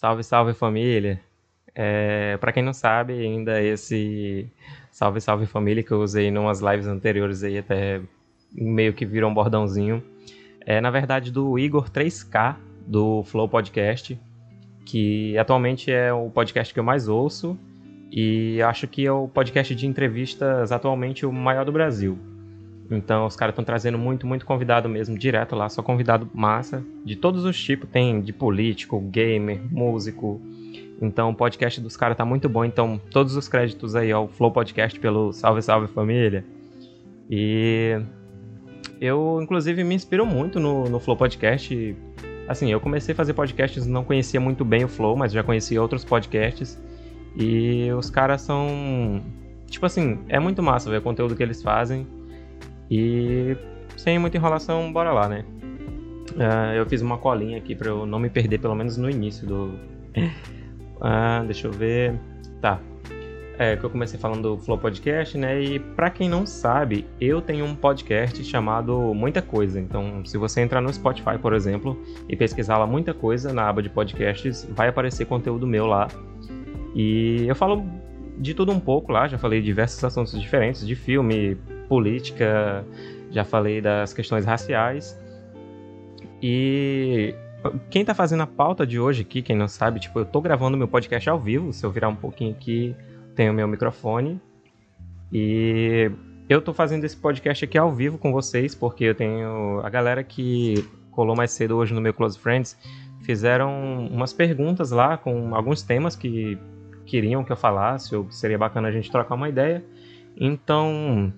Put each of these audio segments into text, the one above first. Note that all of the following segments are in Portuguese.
Salve, salve família! É, para quem não sabe, ainda esse salve, salve família que eu usei em umas lives anteriores aí, até meio que virou um bordãozinho, é na verdade do Igor 3K, do Flow Podcast, que atualmente é o podcast que eu mais ouço e acho que é o podcast de entrevistas atualmente o maior do Brasil. Então os caras estão trazendo muito, muito convidado mesmo, direto lá, só convidado massa, de todos os tipos, tem de político, gamer, músico. Então o podcast dos caras tá muito bom, então todos os créditos aí ao Flow Podcast pelo Salve Salve Família. E eu inclusive me inspiro muito no, no Flow Podcast. Assim, eu comecei a fazer podcasts, não conhecia muito bem o Flow, mas já conhecia outros podcasts. E os caras são. Tipo assim, é muito massa ver o conteúdo que eles fazem. E sem muita enrolação, bora lá, né? Uh, eu fiz uma colinha aqui pra eu não me perder, pelo menos no início do. uh, deixa eu ver. Tá. É, que eu comecei falando do Flow Podcast, né? E para quem não sabe, eu tenho um podcast chamado Muita Coisa. Então, se você entrar no Spotify, por exemplo, e pesquisar lá Muita Coisa na aba de podcasts, vai aparecer conteúdo meu lá. E eu falo de tudo um pouco lá, já falei diversos assuntos diferentes, de filme, política, já falei das questões raciais. E quem tá fazendo a pauta de hoje aqui, quem não sabe, tipo, eu tô gravando meu podcast ao vivo, se eu virar um pouquinho aqui, tem o meu microfone. E eu tô fazendo esse podcast aqui ao vivo com vocês, porque eu tenho a galera que colou mais cedo hoje no meu Close Friends, fizeram umas perguntas lá com alguns temas que queriam que eu falasse, ou seria bacana a gente trocar uma ideia. Então,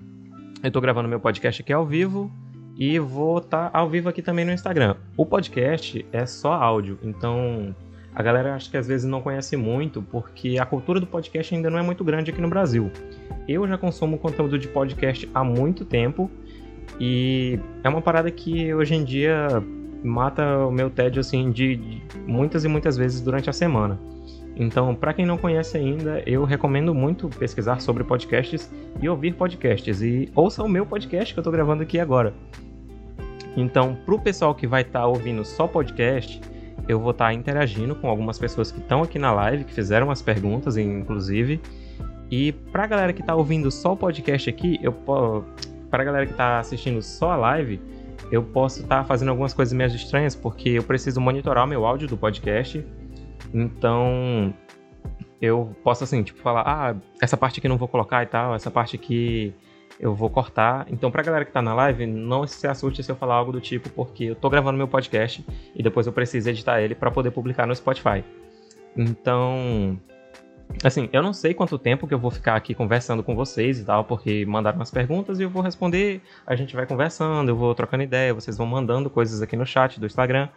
eu tô gravando meu podcast aqui ao vivo e vou estar tá ao vivo aqui também no Instagram. O podcast é só áudio, então a galera acho que às vezes não conhece muito porque a cultura do podcast ainda não é muito grande aqui no Brasil. Eu já consumo conteúdo de podcast há muito tempo e é uma parada que hoje em dia mata o meu tédio assim de muitas e muitas vezes durante a semana. Então, para quem não conhece ainda, eu recomendo muito pesquisar sobre podcasts e ouvir podcasts. E ouça o meu podcast que eu estou gravando aqui agora. Então, para o pessoal que vai estar tá ouvindo só podcast, eu vou estar tá interagindo com algumas pessoas que estão aqui na live, que fizeram as perguntas, inclusive. E para a galera que está ouvindo só o podcast aqui, eu para a galera que está assistindo só a live, eu posso estar tá fazendo algumas coisas meio estranhas, porque eu preciso monitorar o meu áudio do podcast então, eu posso assim, tipo, falar, ah, essa parte aqui não vou colocar e tal, essa parte aqui eu vou cortar. Então, pra galera que tá na live, não se assuste se eu falar algo do tipo, porque eu tô gravando meu podcast e depois eu preciso editar ele para poder publicar no Spotify. Então, assim, eu não sei quanto tempo que eu vou ficar aqui conversando com vocês e tal, porque mandaram umas perguntas e eu vou responder, a gente vai conversando, eu vou trocando ideia, vocês vão mandando coisas aqui no chat do Instagram.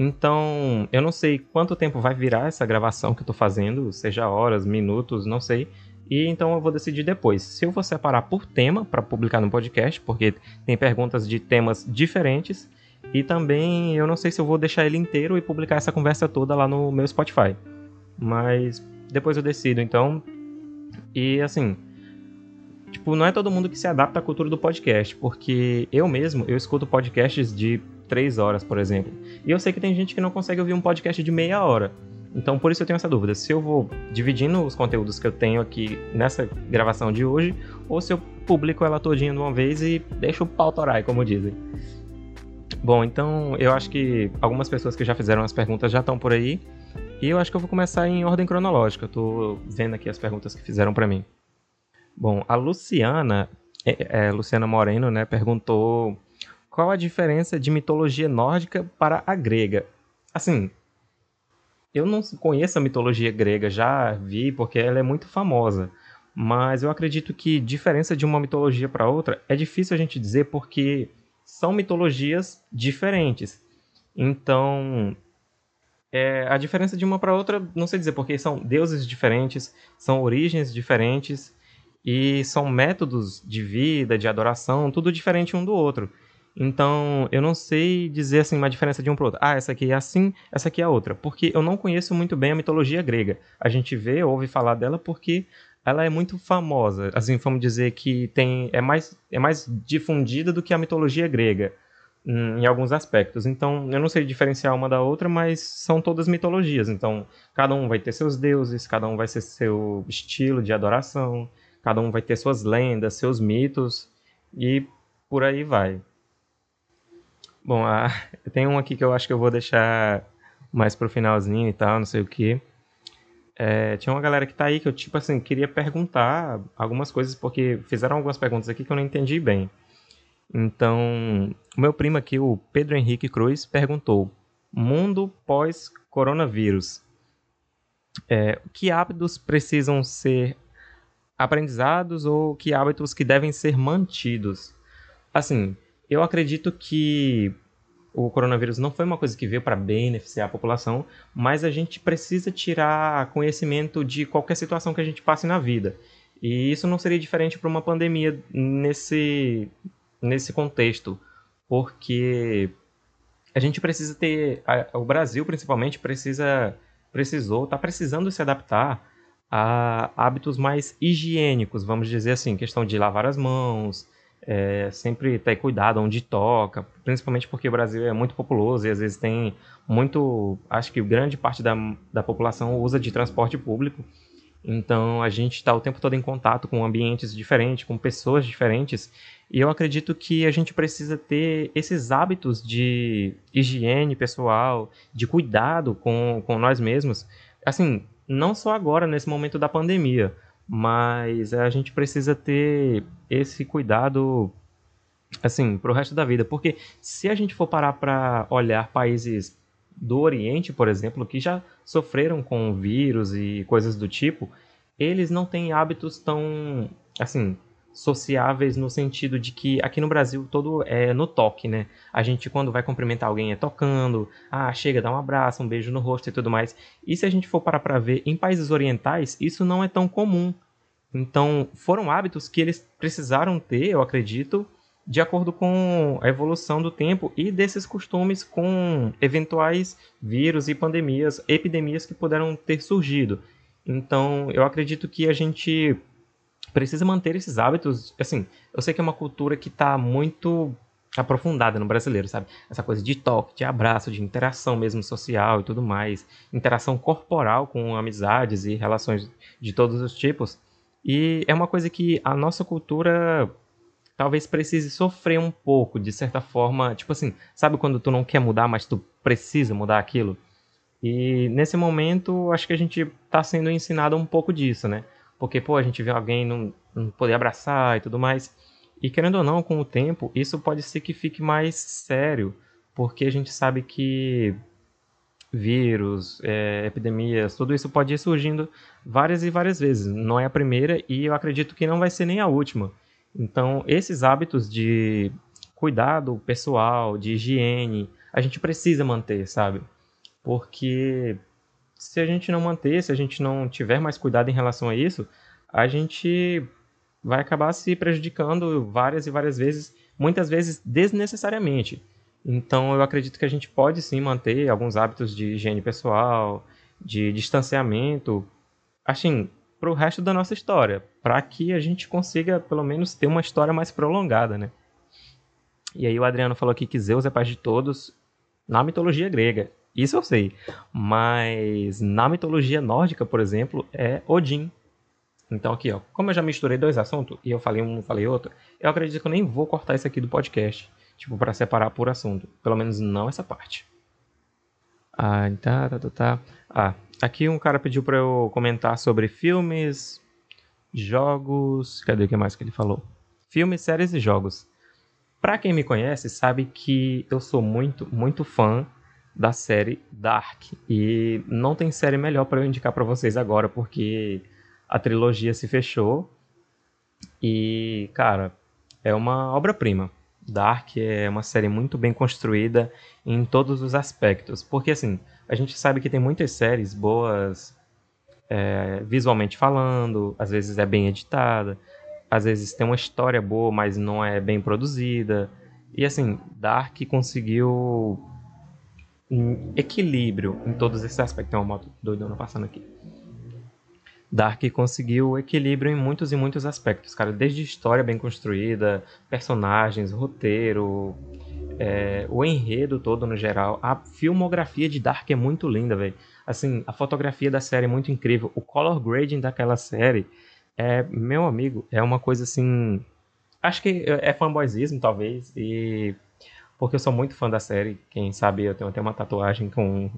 Então, eu não sei quanto tempo vai virar essa gravação que eu tô fazendo, seja horas, minutos, não sei. E então eu vou decidir depois se eu vou separar por tema para publicar no podcast, porque tem perguntas de temas diferentes. E também eu não sei se eu vou deixar ele inteiro e publicar essa conversa toda lá no meu Spotify. Mas depois eu decido, então. E assim, tipo, não é todo mundo que se adapta à cultura do podcast, porque eu mesmo, eu escuto podcasts de três horas, por exemplo. E eu sei que tem gente que não consegue ouvir um podcast de meia hora. Então, por isso eu tenho essa dúvida. Se eu vou dividindo os conteúdos que eu tenho aqui nessa gravação de hoje, ou se eu publico ela todinha de uma vez e deixo o pau torar, como dizem. Bom, então eu acho que algumas pessoas que já fizeram as perguntas já estão por aí. E eu acho que eu vou começar em ordem cronológica. Eu tô vendo aqui as perguntas que fizeram para mim. Bom, a Luciana, é, é, Luciana Moreno, né, perguntou qual a diferença de mitologia nórdica para a grega? Assim, eu não conheço a mitologia grega, já vi porque ela é muito famosa. Mas eu acredito que diferença de uma mitologia para outra é difícil a gente dizer porque são mitologias diferentes. Então, é, a diferença de uma para outra, não sei dizer, porque são deuses diferentes, são origens diferentes e são métodos de vida, de adoração, tudo diferente um do outro. Então, eu não sei dizer assim uma diferença de um para outro. Ah, essa aqui é assim, essa aqui é outra, porque eu não conheço muito bem a mitologia grega. A gente vê, ouve falar dela porque ela é muito famosa. Assim, vamos dizer que tem é mais é mais difundida do que a mitologia grega. em alguns aspectos. Então, eu não sei diferenciar uma da outra, mas são todas mitologias. Então, cada um vai ter seus deuses, cada um vai ter seu estilo de adoração, cada um vai ter suas lendas, seus mitos e por aí vai. Bom, ah, tem um aqui que eu acho que eu vou deixar mais pro finalzinho e tal, não sei o que. É, tinha uma galera que tá aí que eu, tipo assim, queria perguntar algumas coisas, porque fizeram algumas perguntas aqui que eu não entendi bem. Então, o meu primo aqui, o Pedro Henrique Cruz, perguntou: Mundo pós-coronavírus. É, que hábitos precisam ser aprendizados ou que hábitos que devem ser mantidos? Assim, eu acredito que o coronavírus não foi uma coisa que veio para beneficiar a população, mas a gente precisa tirar conhecimento de qualquer situação que a gente passe na vida. E isso não seria diferente para uma pandemia nesse, nesse contexto, porque a gente precisa ter, a, o Brasil principalmente precisa, precisou, está precisando se adaptar a hábitos mais higiênicos, vamos dizer assim, questão de lavar as mãos, é, sempre ter cuidado onde toca, principalmente porque o Brasil é muito populoso e às vezes tem muito, acho que grande parte da, da população usa de transporte público, então a gente está o tempo todo em contato com ambientes diferentes, com pessoas diferentes, e eu acredito que a gente precisa ter esses hábitos de higiene pessoal, de cuidado com, com nós mesmos. Assim, não só agora, nesse momento da pandemia, mas a gente precisa ter esse cuidado assim para o resto da vida, porque se a gente for parar para olhar países do Oriente, por exemplo, que já sofreram com vírus e coisas do tipo, eles não têm hábitos tão assim sociáveis no sentido de que aqui no Brasil todo é no toque, né? A gente quando vai cumprimentar alguém é tocando, ah, chega, dá um abraço, um beijo no rosto e tudo mais. E se a gente for parar para ver, em países orientais isso não é tão comum. Então, foram hábitos que eles precisaram ter, eu acredito, de acordo com a evolução do tempo e desses costumes com eventuais vírus e pandemias, epidemias que puderam ter surgido. Então, eu acredito que a gente precisa manter esses hábitos. Assim, eu sei que é uma cultura que está muito aprofundada no brasileiro, sabe? Essa coisa de toque, de abraço, de interação mesmo social e tudo mais, interação corporal com amizades e relações de todos os tipos. E é uma coisa que a nossa cultura talvez precise sofrer um pouco, de certa forma, tipo assim, sabe quando tu não quer mudar, mas tu precisa mudar aquilo? E nesse momento, acho que a gente está sendo ensinado um pouco disso, né? Porque, pô, a gente vê alguém não, não poder abraçar e tudo mais. E querendo ou não, com o tempo, isso pode ser que fique mais sério, porque a gente sabe que vírus, é, epidemias, tudo isso pode ir surgindo várias e várias vezes. Não é a primeira e eu acredito que não vai ser nem a última. Então, esses hábitos de cuidado pessoal, de higiene, a gente precisa manter, sabe? Porque se a gente não manter, se a gente não tiver mais cuidado em relação a isso, a gente vai acabar se prejudicando várias e várias vezes, muitas vezes desnecessariamente. Então eu acredito que a gente pode sim manter alguns hábitos de higiene pessoal, de distanciamento, assim, para o resto da nossa história, para que a gente consiga pelo menos ter uma história mais prolongada, né? E aí o Adriano falou aqui que Zeus é pai de todos na mitologia grega. Isso eu sei. Mas na mitologia nórdica, por exemplo, é Odin. Então aqui, ó, como eu já misturei dois assuntos e eu falei um, falei outro, eu acredito que eu nem vou cortar isso aqui do podcast, tipo para separar por assunto, pelo menos não essa parte. Ah, tá, tá, tá, tá. Ah, aqui um cara pediu para eu comentar sobre filmes, jogos, cadê o que mais que ele falou? Filmes, séries e jogos. Para quem me conhece, sabe que eu sou muito, muito fã da série Dark. E não tem série melhor para eu indicar para vocês agora, porque a trilogia se fechou. E, cara, é uma obra-prima. Dark é uma série muito bem construída em todos os aspectos. Porque, assim, a gente sabe que tem muitas séries boas é, visualmente falando, às vezes é bem editada, às vezes tem uma história boa, mas não é bem produzida. E, assim, Dark conseguiu equilíbrio em todos esses aspectos. Tem uma moto doidona passando aqui. Dark conseguiu equilíbrio em muitos e muitos aspectos, cara. Desde história bem construída, personagens, roteiro, é, o enredo todo no geral, a filmografia de Dark é muito linda, velho. Assim, a fotografia da série é muito incrível, o color grading daquela série é, meu amigo, é uma coisa assim, acho que é fanboyzismo talvez e porque eu sou muito fã da série, quem sabe eu tenho até uma tatuagem com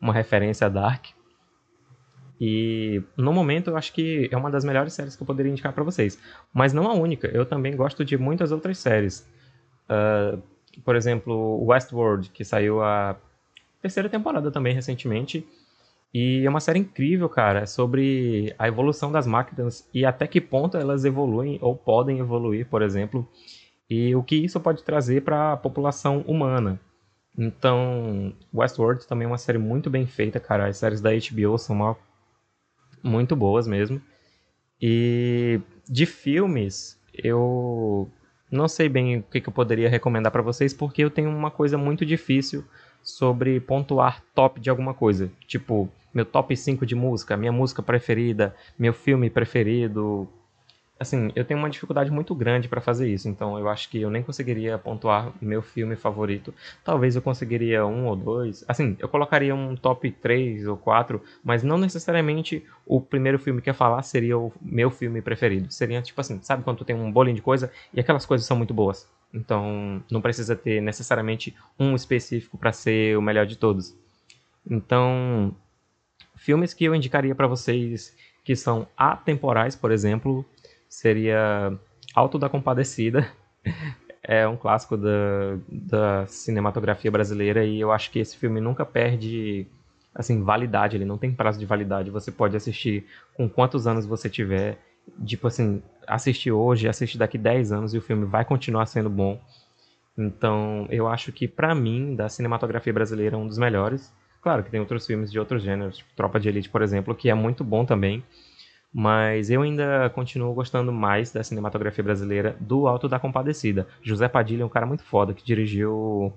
uma referência a Dark. E no momento eu acho que é uma das melhores séries que eu poderia indicar para vocês. Mas não a única, eu também gosto de muitas outras séries. Uh, por exemplo, Westworld, que saiu a terceira temporada também recentemente. E é uma série incrível, cara, sobre a evolução das máquinas e até que ponto elas evoluem ou podem evoluir, por exemplo, e o que isso pode trazer para a população humana. Então, Westworld também é uma série muito bem feita, cara. As séries da HBO são uma... muito boas mesmo. E de filmes, eu não sei bem o que, que eu poderia recomendar para vocês, porque eu tenho uma coisa muito difícil sobre pontuar top de alguma coisa. Tipo, meu top 5 de música, minha música preferida, meu filme preferido. Assim, eu tenho uma dificuldade muito grande para fazer isso, então eu acho que eu nem conseguiria pontuar meu filme favorito. Talvez eu conseguiria um ou dois. Assim, eu colocaria um top 3 ou 4, mas não necessariamente o primeiro filme que ia falar seria o meu filme preferido. Seria tipo assim, sabe quando tu tem um bolinho de coisa e aquelas coisas são muito boas? Então, não precisa ter necessariamente um específico para ser o melhor de todos. Então, filmes que eu indicaria para vocês que são atemporais, por exemplo, seria Alto da Compadecida. É um clássico da, da cinematografia brasileira e eu acho que esse filme nunca perde assim validade, ele não tem prazo de validade. Você pode assistir com quantos anos você tiver, tipo assim, assistir hoje, assistir daqui 10 anos e o filme vai continuar sendo bom. Então, eu acho que para mim, da cinematografia brasileira, é um dos melhores. Claro que tem outros filmes de outros gêneros, tipo Tropa de Elite, por exemplo, que é muito bom também. Mas eu ainda continuo gostando mais da cinematografia brasileira do Alto da Compadecida. José Padilha é um cara muito foda que dirigiu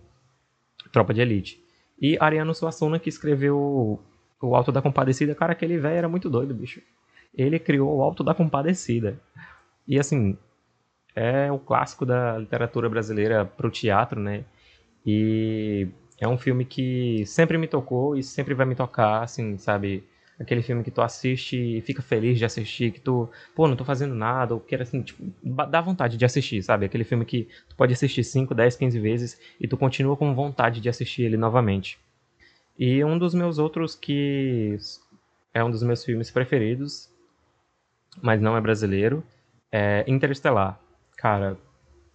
Tropa de Elite. E Ariano Suassuna que escreveu o Alto da Compadecida. Cara, aquele velho era muito doido, bicho. Ele criou o Alto da Compadecida. E assim, é o clássico da literatura brasileira pro teatro, né? E é um filme que sempre me tocou e sempre vai me tocar, assim, sabe? Aquele filme que tu assiste e fica feliz de assistir, que tu, pô, não tô fazendo nada, ou quer assim, tipo, dá vontade de assistir, sabe? Aquele filme que tu pode assistir 5, 10, 15 vezes e tu continua com vontade de assistir ele novamente. E um dos meus outros que é um dos meus filmes preferidos, mas não é brasileiro, é Interestelar. Cara,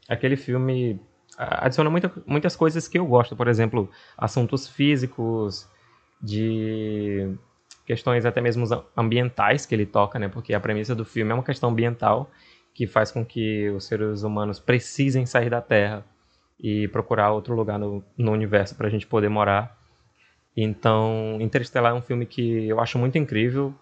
aquele filme adiciona muita, muitas coisas que eu gosto, por exemplo, assuntos físicos, de questões até mesmo ambientais que ele toca, né? Porque a premissa do filme é uma questão ambiental que faz com que os seres humanos precisem sair da Terra e procurar outro lugar no, no universo para a gente poder morar. Então, Interestelar é um filme que eu acho muito incrível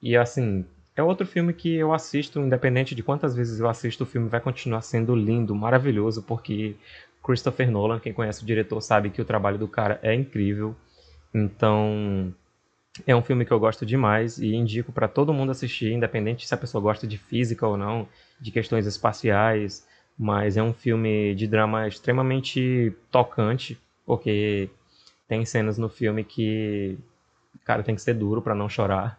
e assim é outro filme que eu assisto, independente de quantas vezes eu assisto, o filme vai continuar sendo lindo, maravilhoso, porque Christopher Nolan, quem conhece o diretor, sabe que o trabalho do cara é incrível. Então, é um filme que eu gosto demais e indico para todo mundo assistir, independente se a pessoa gosta de física ou não, de questões espaciais. Mas é um filme de drama extremamente tocante, porque tem cenas no filme que, cara, tem que ser duro para não chorar.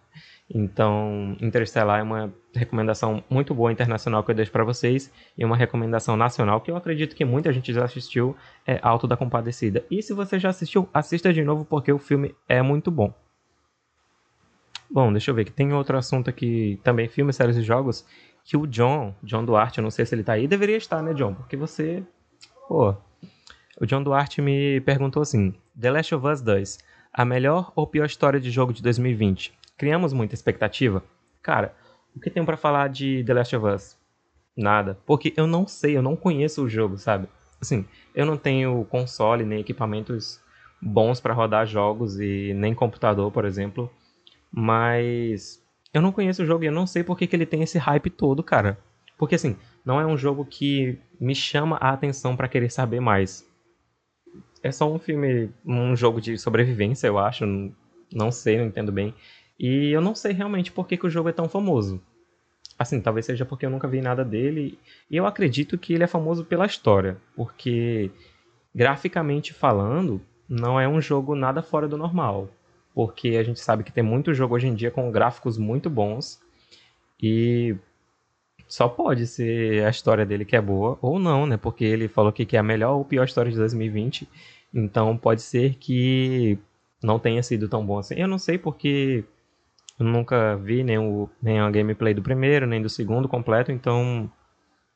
Então, Interstellar é uma recomendação muito boa internacional que eu deixo para vocês e uma recomendação nacional que eu acredito que muita gente já assistiu é Alto da Compadecida. E se você já assistiu, assista de novo porque o filme é muito bom. Bom, deixa eu ver que tem outro assunto aqui também, filmes, séries e jogos, que o John, John Duarte, eu não sei se ele tá aí, deveria estar, né, John? Porque você, pô, o John Duarte me perguntou assim: The Last of Us 2, a melhor ou pior história de jogo de 2020? criamos muita expectativa. Cara, o que tem para falar de The Last of Us? Nada. Porque eu não sei, eu não conheço o jogo, sabe? Assim, eu não tenho console nem equipamentos bons para rodar jogos e nem computador, por exemplo. Mas eu não conheço o jogo e eu não sei por que, que ele tem esse hype todo, cara. Porque assim, não é um jogo que me chama a atenção para querer saber mais. É só um filme, um jogo de sobrevivência, eu acho. Não sei, não entendo bem. E eu não sei realmente por que, que o jogo é tão famoso. Assim, talvez seja porque eu nunca vi nada dele. E eu acredito que ele é famoso pela história. Porque graficamente falando, não é um jogo nada fora do normal. Porque a gente sabe que tem muito jogo hoje em dia com gráficos muito bons. E só pode ser a história dele que é boa, ou não, né? Porque ele falou que é a melhor ou pior história de 2020. Então pode ser que não tenha sido tão bom assim. Eu não sei porque eu nunca vi nem, o, nem a gameplay do primeiro, nem do segundo completo, então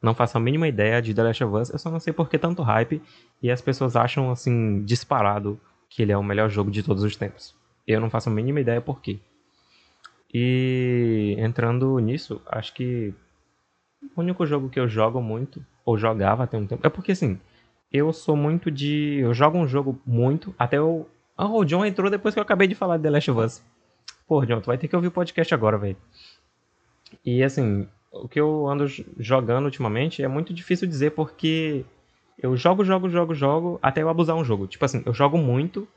não faço a mínima ideia de The Last of Us. Eu só não sei por que tanto hype e as pessoas acham, assim, disparado que ele é o melhor jogo de todos os tempos. Eu não faço a mínima ideia por quê. E entrando nisso, acho que o único jogo que eu jogo muito, ou jogava até um tempo, é porque assim, eu sou muito de. Eu jogo um jogo muito, até eu. Ah, o John entrou depois que eu acabei de falar de The Last of Us. Pô, John, tu vai ter que ouvir o podcast agora, velho. E assim, o que eu ando jogando ultimamente é muito difícil dizer porque eu jogo, jogo, jogo, jogo até eu abusar um jogo. Tipo assim, eu jogo muito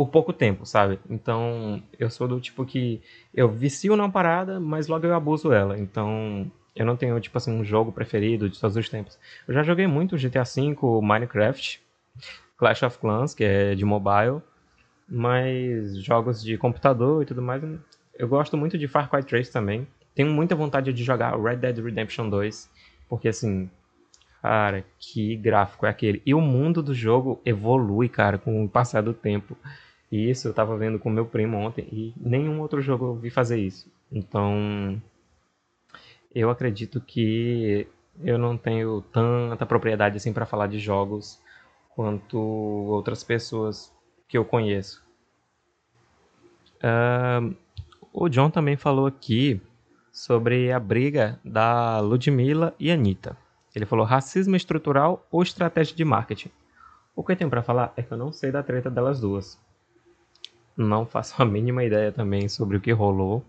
por pouco tempo, sabe? Então, eu sou do tipo que eu vicio numa parada, mas logo eu abuso ela. Então, eu não tenho, tipo assim, um jogo preferido de todos os tempos. Eu já joguei muito GTA V, Minecraft, Clash of Clans, que é de mobile, mas jogos de computador e tudo mais, eu gosto muito de Far Cry 3 também. Tenho muita vontade de jogar Red Dead Redemption 2, porque assim, cara, que gráfico é aquele. E o mundo do jogo evolui, cara, com o passar do tempo. E isso eu tava vendo com meu primo ontem e nenhum outro jogo eu vi fazer isso. Então, eu acredito que eu não tenho tanta propriedade assim para falar de jogos quanto outras pessoas que eu conheço. Uh, o John também falou aqui sobre a briga da Ludmilla e Anitta. Ele falou racismo estrutural ou estratégia de marketing. O que eu tenho para falar é que eu não sei da treta delas duas. Não faço a mínima ideia também sobre o que rolou.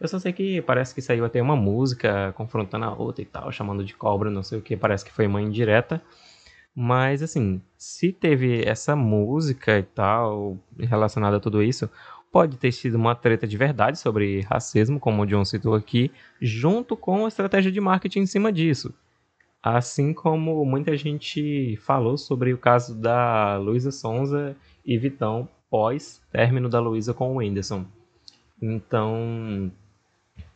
Eu só sei que parece que saiu até uma música confrontando a outra e tal, chamando de cobra, não sei o que, parece que foi uma indireta. Mas assim, se teve essa música e tal relacionada a tudo isso, pode ter sido uma treta de verdade sobre racismo, como o John citou aqui, junto com a estratégia de marketing em cima disso. Assim como muita gente falou sobre o caso da Luísa Sonza e Vitão pós término da Luísa com o Whindersson. Então,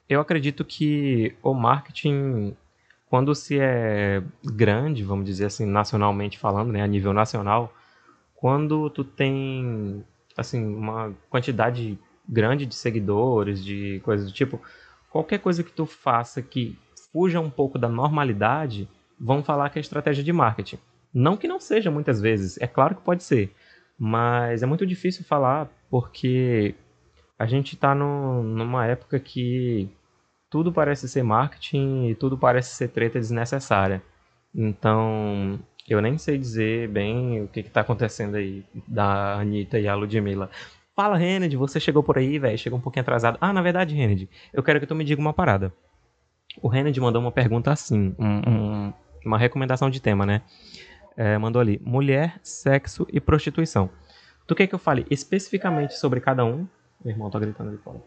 eu acredito que o marketing, quando se é grande, vamos dizer assim, nacionalmente falando, né, a nível nacional, quando tu tem assim uma quantidade grande de seguidores, de coisas do tipo, qualquer coisa que tu faça que fuja um pouco da normalidade, vão falar que é estratégia de marketing. Não que não seja muitas vezes, é claro que pode ser, mas é muito difícil falar porque a gente está numa época que tudo parece ser marketing e tudo parece ser treta desnecessária. Então, eu nem sei dizer bem o que, está acontecendo aí da Anitta e a Ludmilla. Fala, Renard, você chegou por aí, velho, chegou um pouquinho atrasado. Ah, na verdade, Renard, eu quero que tu me diga uma parada. O Renard mandou uma pergunta assim, um, um, uma recomendação de tema, né? É, mandou ali, mulher, sexo e prostituição. Tu quer que eu fale especificamente sobre cada um? Meu irmão tá gritando ali fora.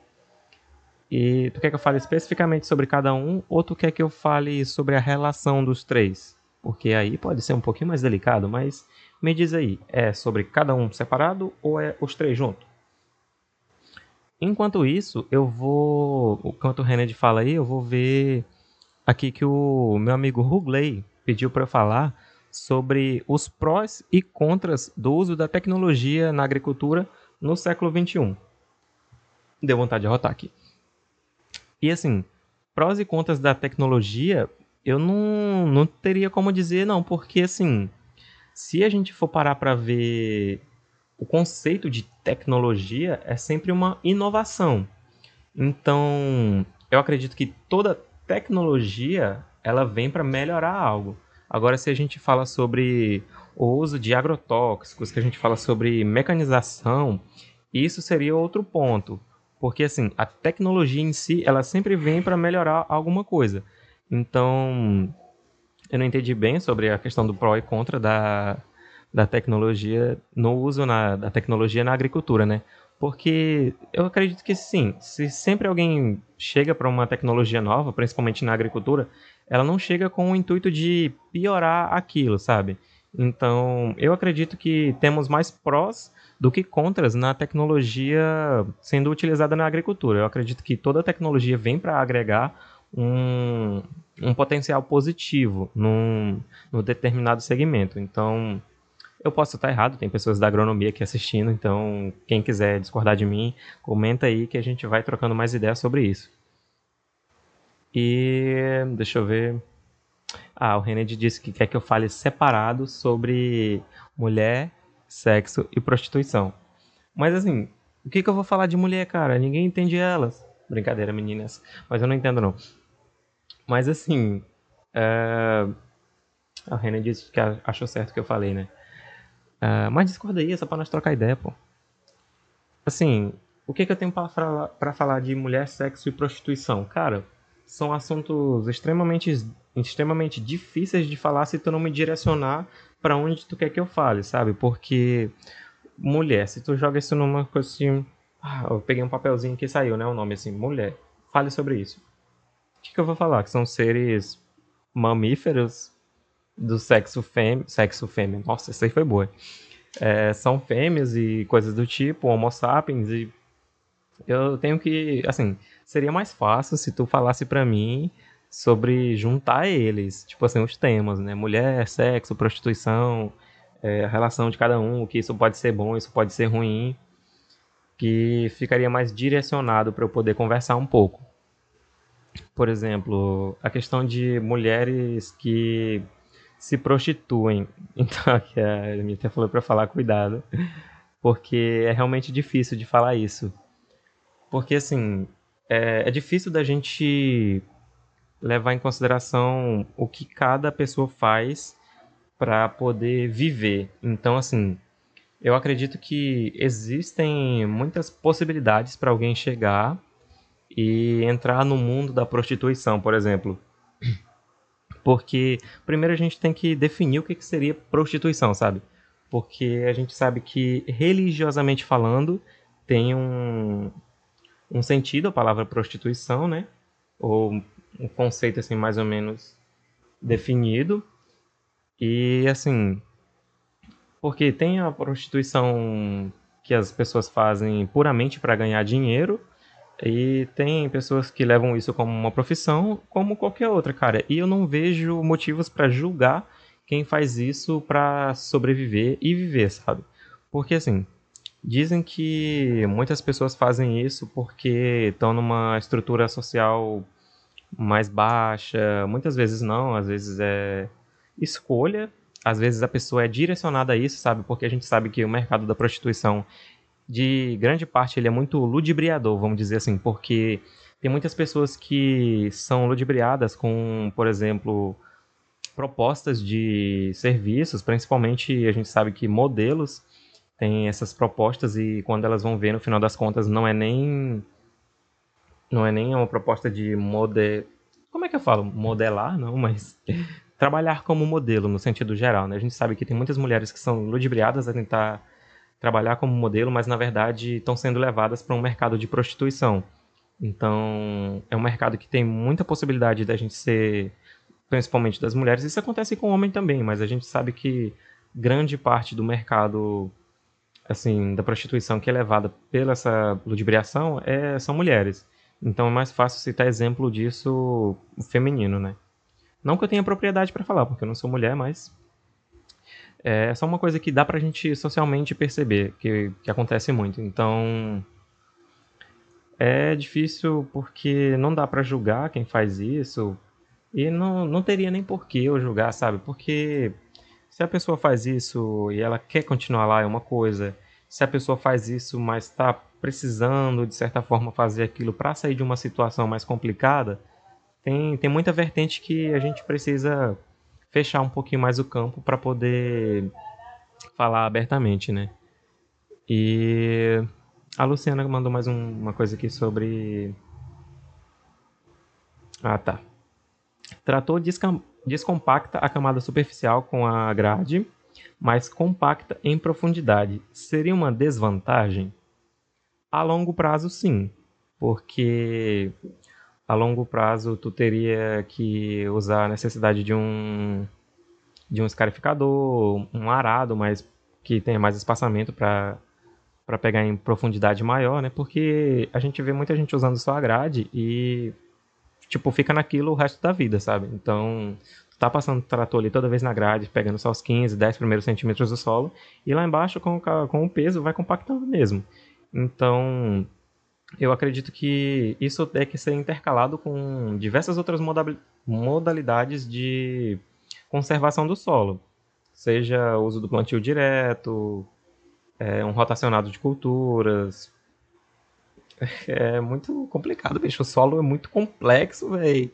E tu quer que eu fale especificamente sobre cada um ou tu quer que eu fale sobre a relação dos três? Porque aí pode ser um pouquinho mais delicado, mas me diz aí, é sobre cada um separado ou é os três juntos? Enquanto isso, eu vou. Enquanto o René fala aí, eu vou ver aqui que o meu amigo Rugley pediu para eu falar sobre os prós e contras do uso da tecnologia na agricultura no século XXI. Deu vontade de rotar aqui. E assim, prós e contras da tecnologia, eu não, não teria como dizer não, porque assim, se a gente for parar para ver o conceito de tecnologia é sempre uma inovação. Então, eu acredito que toda tecnologia ela vem para melhorar algo. Agora, se a gente fala sobre o uso de agrotóxicos, que a gente fala sobre mecanização, isso seria outro ponto. Porque assim, a tecnologia em si, ela sempre vem para melhorar alguma coisa. Então, eu não entendi bem sobre a questão do pró e contra da, da tecnologia, no uso na, da tecnologia na agricultura, né? Porque eu acredito que sim, se sempre alguém chega para uma tecnologia nova, principalmente na agricultura, ela não chega com o intuito de piorar aquilo, sabe? Então, eu acredito que temos mais prós do que contras na tecnologia sendo utilizada na agricultura. Eu acredito que toda tecnologia vem para agregar um, um potencial positivo num, num determinado segmento. Então, eu posso estar errado, tem pessoas da agronomia aqui assistindo, então quem quiser discordar de mim, comenta aí que a gente vai trocando mais ideias sobre isso. E deixa eu ver. Ah, o Rened disse que quer que eu fale separado sobre mulher, sexo e prostituição. Mas assim, o que, que eu vou falar de mulher, cara? Ninguém entende elas. Brincadeira, meninas. Mas eu não entendo, não. Mas assim. É... A Renan disse que achou certo o que eu falei, né? Uh, mas discorda aí, é só pra nós trocar ideia, pô. Assim, o que, que eu tenho para falar de mulher, sexo e prostituição? Cara, são assuntos extremamente, extremamente difíceis de falar se tu não me direcionar para onde tu quer que eu fale, sabe? Porque mulher, se tu joga isso numa coisa assim. Ah, eu peguei um papelzinho que saiu, né? O nome assim, mulher. Fale sobre isso. O que, que eu vou falar? Que são seres mamíferos do sexo fêmea. Sexo fêmea. Nossa, essa aí foi boa. É, são fêmeas e coisas do tipo, homo sapiens, e eu tenho que, assim, seria mais fácil se tu falasse para mim sobre juntar eles, tipo assim, os temas, né? Mulher, sexo, prostituição, é, a relação de cada um, o que isso pode ser bom, isso pode ser ruim, que ficaria mais direcionado para eu poder conversar um pouco. Por exemplo, a questão de mulheres que se prostituem. Então, a Mita falou para falar cuidado, porque é realmente difícil de falar isso. Porque, assim, é, é difícil da gente levar em consideração o que cada pessoa faz para poder viver. Então, assim, eu acredito que existem muitas possibilidades para alguém chegar e entrar no mundo da prostituição, por exemplo. Porque primeiro a gente tem que definir o que, seria prostituição, sabe? Porque a gente sabe que religiosamente falando tem um, um sentido a palavra prostituição, né? Ou um conceito assim mais ou menos definido. E assim, porque tem a prostituição que as pessoas fazem puramente para ganhar dinheiro e tem pessoas que levam isso como uma profissão, como qualquer outra, cara. E eu não vejo motivos para julgar quem faz isso para sobreviver e viver, sabe? Porque assim, dizem que muitas pessoas fazem isso porque estão numa estrutura social mais baixa, muitas vezes não, às vezes é escolha, às vezes a pessoa é direcionada a isso, sabe? Porque a gente sabe que o mercado da prostituição de grande parte ele é muito ludibriador, vamos dizer assim, porque tem muitas pessoas que são ludibriadas com, por exemplo, propostas de serviços, principalmente a gente sabe que modelos têm essas propostas e quando elas vão ver no final das contas não é nem não é nem uma proposta de model como é que eu falo modelar não mas trabalhar como modelo no sentido geral né a gente sabe que tem muitas mulheres que são ludibriadas a tentar trabalhar como modelo, mas na verdade estão sendo levadas para um mercado de prostituição. Então, é um mercado que tem muita possibilidade da gente ser, principalmente das mulheres. Isso acontece com o homem também, mas a gente sabe que grande parte do mercado assim da prostituição que é levada pela essa ludibriação é, são mulheres. Então é mais fácil citar exemplo disso feminino, né? Não que eu tenha propriedade para falar, porque eu não sou mulher, mas é só uma coisa que dá pra gente socialmente perceber, que, que acontece muito. Então, é difícil porque não dá para julgar quem faz isso. E não, não teria nem porquê eu julgar, sabe? Porque se a pessoa faz isso e ela quer continuar lá, é uma coisa. Se a pessoa faz isso, mas está precisando, de certa forma, fazer aquilo para sair de uma situação mais complicada, tem, tem muita vertente que a gente precisa fechar um pouquinho mais o campo para poder falar abertamente, né? E a Luciana mandou mais um, uma coisa aqui sobre. Ah, tá. Tratou descompacta a camada superficial com a grade, mas compacta em profundidade. Seria uma desvantagem? A longo prazo, sim, porque a longo prazo tu teria que usar a necessidade de um de um escarificador, um arado, mas que tenha mais espaçamento para para pegar em profundidade maior, né? Porque a gente vê muita gente usando só a grade e tipo fica naquilo o resto da vida, sabe? Então, tu tá passando trator ali toda vez na grade, pegando só os 15, 10 primeiros centímetros do solo e lá embaixo com, com o peso vai compactando mesmo. Então, eu acredito que isso tem que ser intercalado com diversas outras modalidades de conservação do solo. Seja o uso do plantio direto, é, um rotacionado de culturas. É muito complicado, bicho. O solo é muito complexo, velho.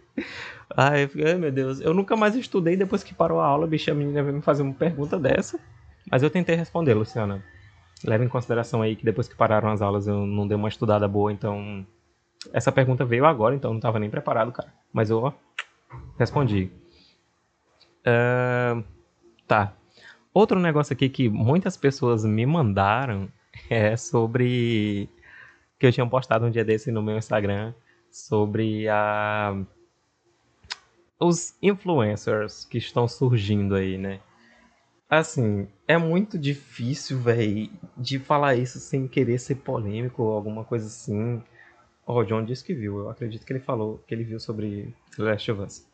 Ai, ai, meu Deus. Eu nunca mais estudei depois que parou a aula, bicho. A menina veio me fazer uma pergunta dessa. Mas eu tentei responder, Luciana. Leve em consideração aí que depois que pararam as aulas eu não dei uma estudada boa, então. Essa pergunta veio agora, então eu não tava nem preparado, cara. Mas eu ó, respondi. Uh, tá. Outro negócio aqui que muitas pessoas me mandaram é sobre. Que eu tinha postado um dia desse no meu Instagram sobre a. os influencers que estão surgindo aí, né? Assim, é muito difícil, velho, de falar isso sem querer ser polêmico ou alguma coisa assim. Ó, oh, o John disse que viu, eu acredito que ele falou que ele viu sobre The Last of Us.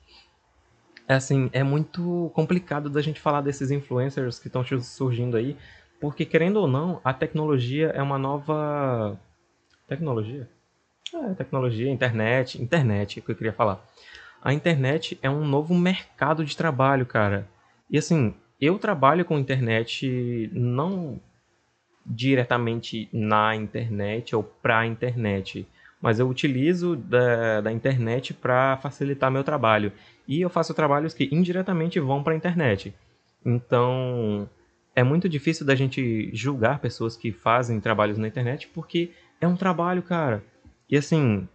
É assim, é muito complicado da gente falar desses influencers que estão surgindo aí, porque querendo ou não, a tecnologia é uma nova tecnologia. É, tecnologia, internet, internet, é que eu queria falar. A internet é um novo mercado de trabalho, cara. E assim, eu trabalho com internet não diretamente na internet ou para a internet, mas eu utilizo da, da internet para facilitar meu trabalho. E eu faço trabalhos que indiretamente vão para a internet. Então, é muito difícil da gente julgar pessoas que fazem trabalhos na internet porque é um trabalho, cara. E assim,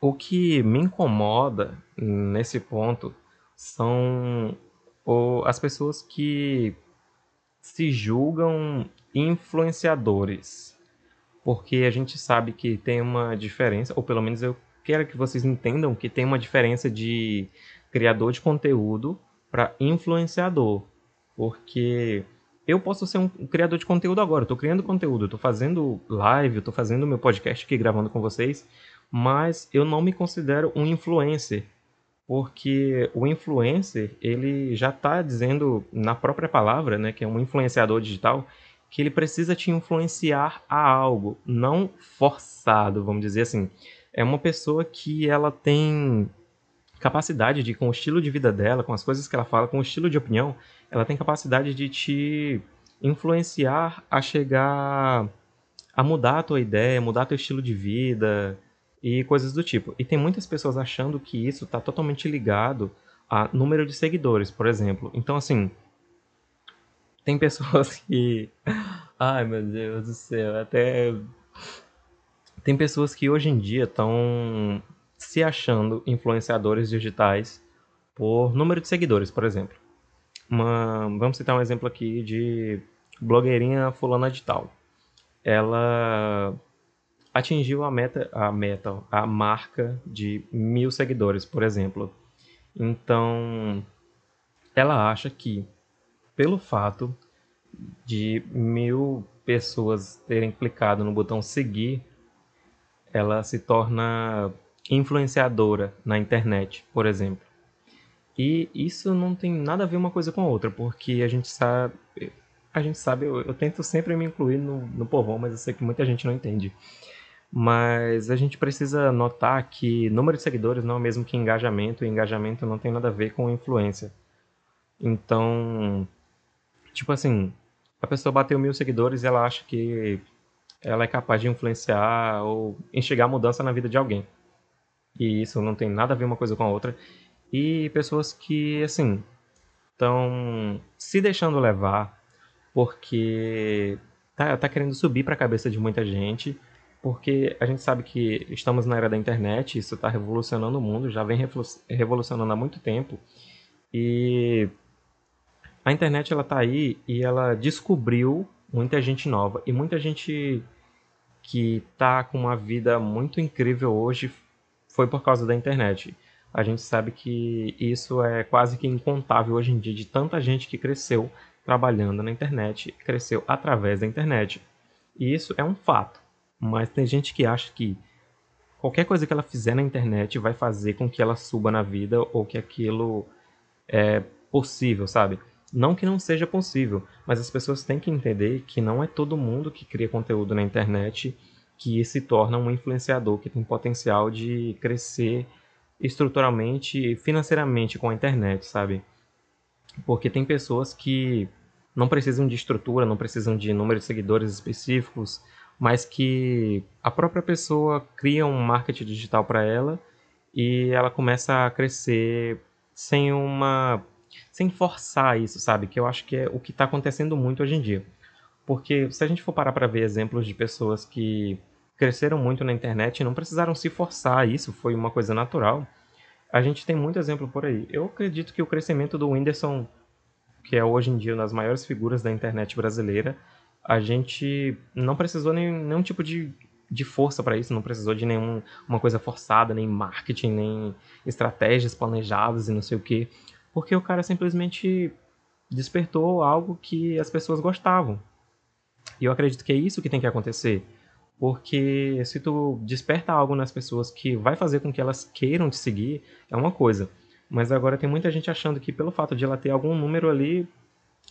o que me incomoda nesse ponto são as pessoas que se julgam influenciadores. Porque a gente sabe que tem uma diferença, ou pelo menos eu quero que vocês entendam que tem uma diferença de criador de conteúdo para influenciador. Porque eu posso ser um criador de conteúdo agora, estou criando conteúdo, estou fazendo live, estou fazendo meu podcast aqui gravando com vocês, mas eu não me considero um influencer porque o influencer ele já está dizendo na própria palavra, né, que é um influenciador digital, que ele precisa te influenciar a algo, não forçado, vamos dizer assim. É uma pessoa que ela tem capacidade de, com o estilo de vida dela, com as coisas que ela fala, com o estilo de opinião, ela tem capacidade de te influenciar a chegar a mudar a tua ideia, mudar teu estilo de vida, e coisas do tipo. E tem muitas pessoas achando que isso está totalmente ligado a número de seguidores, por exemplo. Então, assim, tem pessoas que. Ai, meu Deus do céu, até. Tem pessoas que hoje em dia estão se achando influenciadores digitais por número de seguidores, por exemplo. Uma, vamos citar um exemplo aqui de blogueirinha fulana de tal. Ela atingiu a meta, a meta, a marca de mil seguidores, por exemplo. Então, ela acha que, pelo fato de mil pessoas terem clicado no botão seguir, ela se torna influenciadora na internet, por exemplo. E isso não tem nada a ver uma coisa com a outra, porque a gente sabe, a gente sabe, eu, eu tento sempre me incluir no, no povão, mas eu sei que muita gente não entende. Mas a gente precisa notar que número de seguidores não é o mesmo que engajamento, e engajamento não tem nada a ver com influência. Então, tipo assim, a pessoa bateu mil seguidores e ela acha que ela é capaz de influenciar ou enxergar mudança na vida de alguém. E isso não tem nada a ver uma coisa com a outra. E pessoas que, assim, estão se deixando levar porque tá, tá querendo subir para a cabeça de muita gente porque a gente sabe que estamos na era da internet, isso está revolucionando o mundo, já vem revolucionando há muito tempo. E a internet ela está aí e ela descobriu muita gente nova e muita gente que está com uma vida muito incrível hoje foi por causa da internet. A gente sabe que isso é quase que incontável hoje em dia de tanta gente que cresceu trabalhando na internet, cresceu através da internet. E isso é um fato. Mas tem gente que acha que qualquer coisa que ela fizer na internet vai fazer com que ela suba na vida ou que aquilo é possível, sabe? Não que não seja possível, mas as pessoas têm que entender que não é todo mundo que cria conteúdo na internet que se torna um influenciador que tem potencial de crescer estruturalmente e financeiramente com a internet, sabe? Porque tem pessoas que não precisam de estrutura, não precisam de número de seguidores específicos, mas que a própria pessoa cria um marketing digital para ela e ela começa a crescer sem uma sem forçar isso, sabe? Que eu acho que é o que está acontecendo muito hoje em dia. Porque se a gente for parar para ver exemplos de pessoas que cresceram muito na internet e não precisaram se forçar, isso foi uma coisa natural. A gente tem muito exemplo por aí. Eu acredito que o crescimento do Whindersson, que é hoje em dia uma das maiores figuras da internet brasileira, a gente não precisou nem nenhum tipo de, de força para isso, não precisou de nenhuma coisa forçada, nem marketing, nem estratégias planejadas e não sei o que, porque o cara simplesmente despertou algo que as pessoas gostavam. E eu acredito que é isso que tem que acontecer. Porque se tu desperta algo nas pessoas que vai fazer com que elas queiram te seguir, é uma coisa. Mas agora tem muita gente achando que pelo fato de ela ter algum número ali,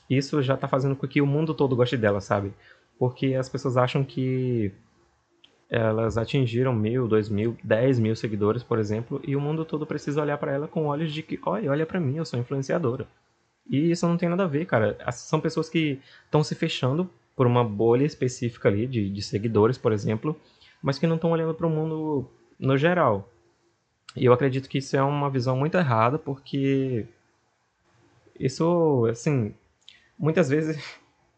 isso já tá fazendo com que o mundo todo goste dela, sabe? Porque as pessoas acham que elas atingiram mil, dois mil, dez mil seguidores, por exemplo, e o mundo todo precisa olhar para ela com olhos de que, olha, olha para mim, eu sou influenciadora. E isso não tem nada a ver, cara. São pessoas que estão se fechando por uma bolha específica ali de, de seguidores, por exemplo, mas que não estão olhando para o mundo no geral. E eu acredito que isso é uma visão muito errada, porque isso, assim, muitas vezes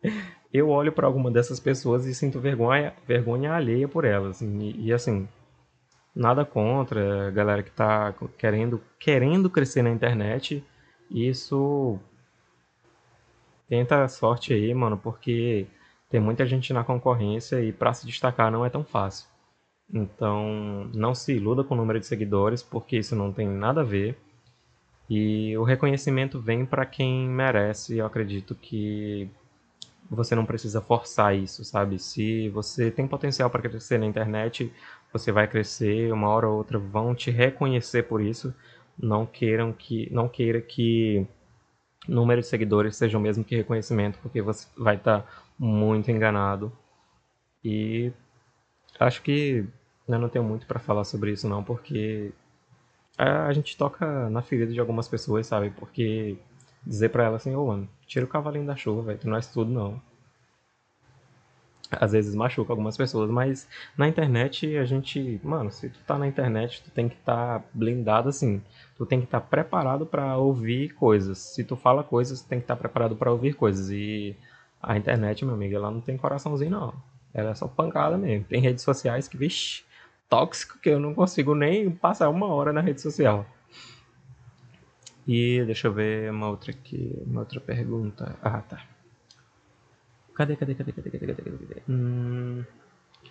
eu olho para alguma dessas pessoas e sinto vergonha, vergonha alheia por elas. Assim, e, e, assim, nada contra a galera que está querendo, querendo crescer na internet. Isso tenta a sorte aí, mano, porque tem muita gente na concorrência e para se destacar não é tão fácil. Então, não se iluda com o número de seguidores, porque isso não tem nada a ver. E o reconhecimento vem para quem merece. Eu acredito que você não precisa forçar isso, sabe? Se você tem potencial para crescer na internet, você vai crescer, uma hora ou outra vão te reconhecer por isso. Não queiram que não queira que número de seguidores seja o mesmo que reconhecimento, porque você vai estar tá muito enganado. E acho que eu não tenho muito para falar sobre isso não, porque a gente toca na ferida de algumas pessoas, sabe? Porque dizer para ela assim, ô mano, tira o cavalinho da chuva, velho, tu não é tudo não. Às vezes machuca algumas pessoas, mas na internet a gente, mano, se tu tá na internet, tu tem que estar tá blindado assim. Tu tem que estar tá preparado para ouvir coisas. Se tu fala coisas, tu tem que estar tá preparado para ouvir coisas. E a internet, meu amigo, ela não tem coraçãozinho, não. Ela é só pancada mesmo. Tem redes sociais que, vixi, tóxico que eu não consigo nem passar uma hora na rede social. E deixa eu ver uma outra aqui, uma outra pergunta. Ah, tá. Cadê, cadê, cadê, cadê, cadê, cadê, cadê? Hum...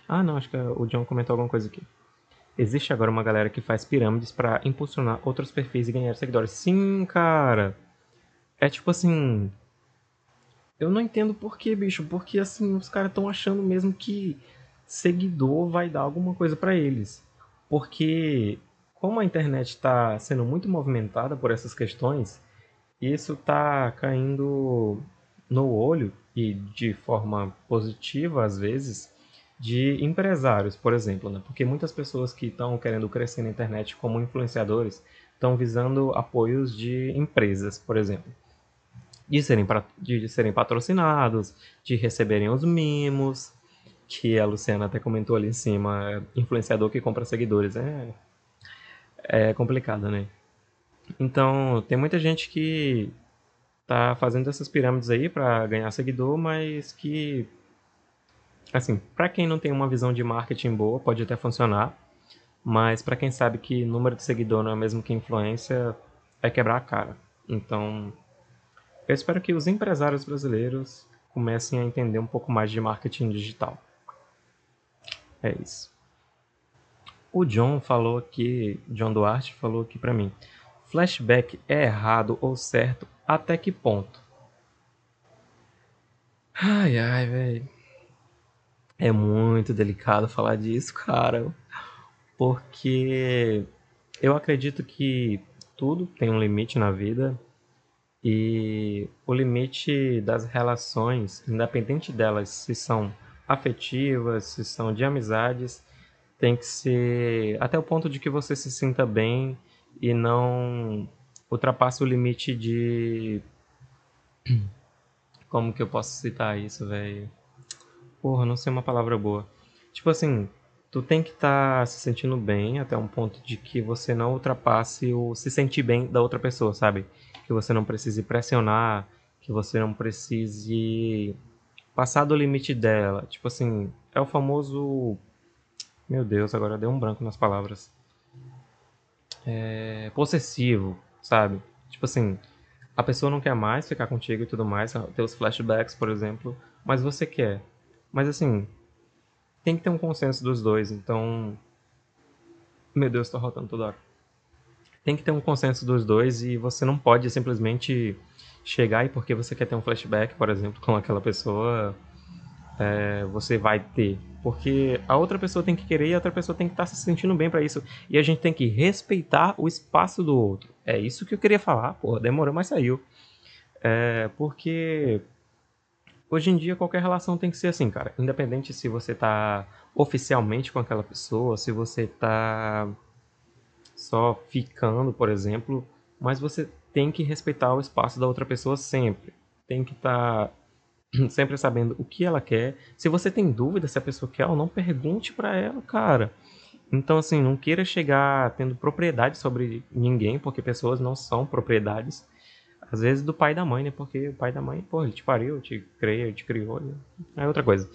Ah, não, acho que o John comentou alguma coisa aqui. Existe agora uma galera que faz pirâmides para impulsionar outros perfis e ganhar seguidores. Sim, cara. É tipo assim, eu não entendo por que, bicho. Porque assim, os caras estão achando mesmo que seguidor vai dar alguma coisa para eles. Porque como a internet está sendo muito movimentada por essas questões, isso está caindo no olho e de forma positiva às vezes de empresários, por exemplo, né? Porque muitas pessoas que estão querendo crescer na internet como influenciadores estão visando apoios de empresas, por exemplo de serem, de serem patrocinados, de receberem os mimos, que a Luciana até comentou ali em cima, influenciador que compra seguidores. É, é complicado, né? Então, tem muita gente que tá fazendo essas pirâmides aí para ganhar seguidor, mas que assim, para quem não tem uma visão de marketing boa, pode até funcionar, mas para quem sabe que número de seguidor não é o mesmo que influência, é quebrar a cara. Então, eu espero que os empresários brasileiros comecem a entender um pouco mais de marketing digital. É isso. O John falou aqui, John Duarte falou aqui para mim. Flashback é errado ou certo até que ponto? Ai, ai, velho. É muito delicado falar disso, cara. Porque eu acredito que tudo tem um limite na vida e o limite das relações, independente delas se são afetivas, se são de amizades, tem que ser até o ponto de que você se sinta bem e não ultrapasse o limite de. Como que eu posso citar isso, velho? Porra, não sei uma palavra boa. Tipo assim, tu tem que estar tá se sentindo bem até um ponto de que você não ultrapasse o se sentir bem da outra pessoa, sabe? Que você não precise pressionar, que você não precise passar do limite dela. Tipo assim, é o famoso. Meu Deus, agora deu um branco nas palavras. É... Possessivo, sabe? Tipo assim, a pessoa não quer mais ficar contigo e tudo mais, ter os flashbacks, por exemplo, mas você quer. Mas assim, tem que ter um consenso dos dois, então. Meu Deus, tô rotando toda hora. Tem que ter um consenso dos dois e você não pode simplesmente chegar e porque você quer ter um flashback, por exemplo, com aquela pessoa, é, você vai ter. Porque a outra pessoa tem que querer e a outra pessoa tem que estar tá se sentindo bem para isso. E a gente tem que respeitar o espaço do outro. É isso que eu queria falar, pô, demorou, mas saiu. É, porque hoje em dia qualquer relação tem que ser assim, cara. Independente se você tá oficialmente com aquela pessoa, se você tá só ficando, por exemplo, mas você tem que respeitar o espaço da outra pessoa sempre. Tem que estar tá sempre sabendo o que ela quer. Se você tem dúvida se a pessoa quer ou não, pergunte para ela, cara. Então, assim, não queira chegar tendo propriedade sobre ninguém, porque pessoas não são propriedades. Às vezes do pai e da mãe, né? Porque o pai da mãe, pô, ele te pariu, te criou, te criou. Né? É outra coisa.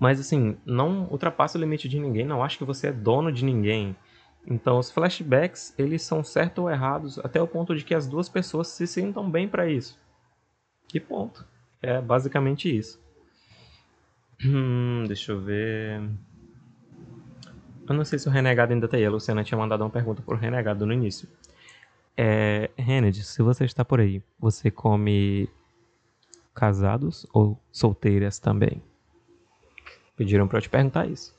Mas, assim, não ultrapasse o limite de ninguém. Não acho que você é dono de ninguém. Então, os flashbacks, eles são certos ou errados até o ponto de que as duas pessoas se sintam bem para isso. Que ponto. É basicamente isso. Hum, deixa eu ver. Eu não sei se o Renegado ainda tá aí. A Luciana tinha mandado uma pergunta pro Renegado no início. É, Rened, se você está por aí, você come casados ou solteiras também? Pediram pra eu te perguntar isso.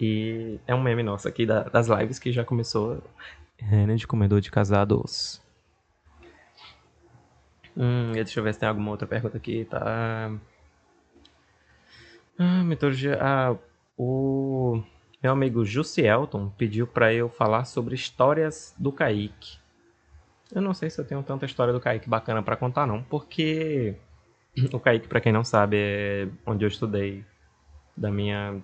E é um meme nosso aqui da, das lives que já começou. Rened, comedor de casados. Hum, deixa eu ver se tem alguma outra pergunta aqui, tá? Ah, mitologia. Ah, o meu amigo Elton pediu para eu falar sobre histórias do Kaique. Eu não sei se eu tenho tanta história do Kaique bacana para contar não, porque o Kaique, para quem não sabe, é onde eu estudei da minha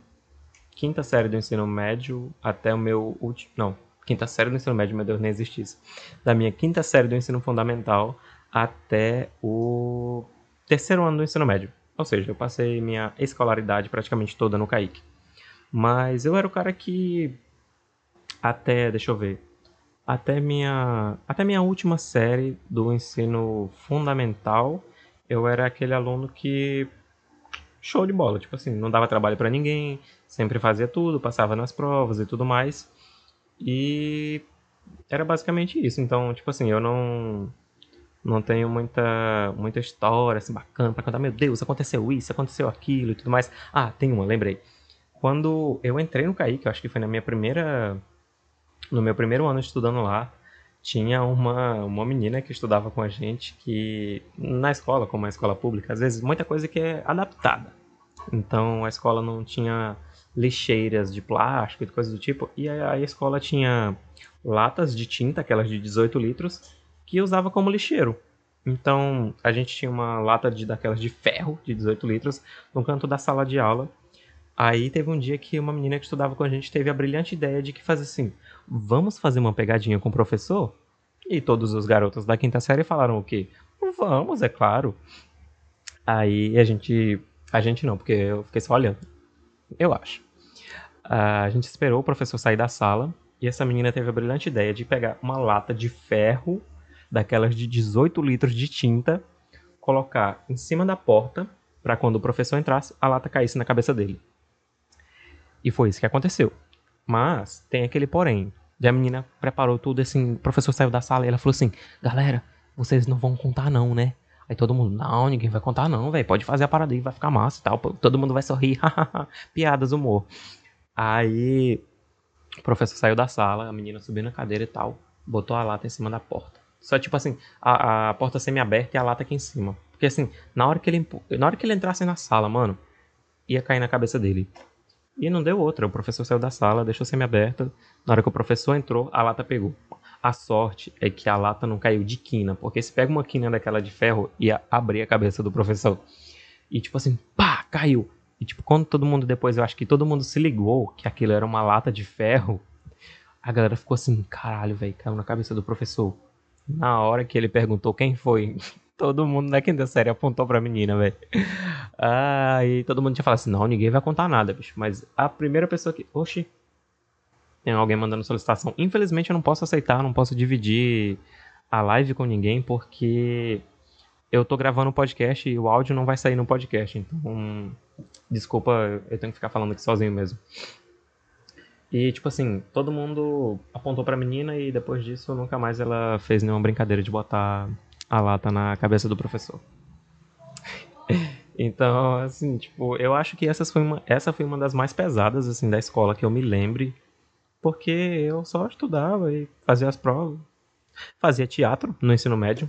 quinta série do ensino médio até o meu último, não, quinta série do ensino médio, meu Deus, nem existisse. Da minha quinta série do ensino fundamental até o terceiro ano do ensino médio. Ou seja, eu passei minha escolaridade praticamente toda no Kaique. Mas eu era o cara que até, deixa eu ver, até minha até minha última série do ensino fundamental, eu era aquele aluno que show de bola, tipo assim, não dava trabalho para ninguém, sempre fazia tudo, passava nas provas e tudo mais. E era basicamente isso. Então, tipo assim, eu não não tenho muita, muita história assim, bacana para contar. Meu Deus, aconteceu isso, aconteceu aquilo e tudo mais. Ah, tem uma, lembrei. Quando eu entrei no Kaique, eu acho que foi na minha primeira. No meu primeiro ano estudando lá, tinha uma, uma menina que estudava com a gente que, na escola, como é escola pública, às vezes muita coisa que é adaptada. Então a escola não tinha lixeiras de plástico e coisas do tipo, e a, a escola tinha latas de tinta, aquelas de 18 litros, que usava como lixeiro. Então, a gente tinha uma lata de daquelas de ferro, de 18 litros, no canto da sala de aula. Aí teve um dia que uma menina que estudava com a gente teve a brilhante ideia de que fazer assim: vamos fazer uma pegadinha com o professor? E todos os garotos da quinta série falaram o quê? Vamos, é claro. Aí a gente. A gente não, porque eu fiquei só olhando. Eu acho. A gente esperou o professor sair da sala e essa menina teve a brilhante ideia de pegar uma lata de ferro daquelas de 18 litros de tinta, colocar em cima da porta para quando o professor entrasse, a lata caísse na cabeça dele. E foi isso que aconteceu. Mas tem aquele porém. E a menina preparou tudo assim, o professor saiu da sala e ela falou assim: "Galera, vocês não vão contar não, né?" Aí todo mundo, não, ninguém vai contar não, velho. Pode fazer a parada aí, vai ficar massa e tal. Todo mundo vai sorrir, piadas, humor. Aí o professor saiu da sala, a menina subiu na cadeira e tal, botou a lata em cima da porta. Só tipo assim, a, a porta semi-aberta e a lata aqui em cima. Porque assim, na hora que ele na hora que ele entrasse na sala, mano, ia cair na cabeça dele. E não deu outra. O professor saiu da sala, deixou semi-aberta. Na hora que o professor entrou, a lata pegou. A sorte é que a lata não caiu de quina, porque se pega uma quina daquela de ferro, ia abrir a cabeça do professor. E tipo assim, pá, caiu. E tipo, quando todo mundo depois, eu acho que todo mundo se ligou que aquilo era uma lata de ferro, a galera ficou assim, caralho, velho, caiu na cabeça do professor. Na hora que ele perguntou quem foi, todo mundo na quinta série apontou pra menina, velho. Ah, e todo mundo tinha falado assim, não, ninguém vai contar nada, bicho. Mas a primeira pessoa que... Oxi. Tem alguém mandando solicitação. Infelizmente eu não posso aceitar, não posso dividir a live com ninguém, porque eu tô gravando um podcast e o áudio não vai sair no podcast. Então, desculpa, eu tenho que ficar falando aqui sozinho mesmo. E, tipo assim, todo mundo apontou pra menina e depois disso nunca mais ela fez nenhuma brincadeira de botar a lata na cabeça do professor. então, assim, tipo, eu acho que essas foi uma, essa foi uma das mais pesadas, assim, da escola que eu me lembre. Porque eu só estudava e fazia as provas. Fazia teatro no ensino médio.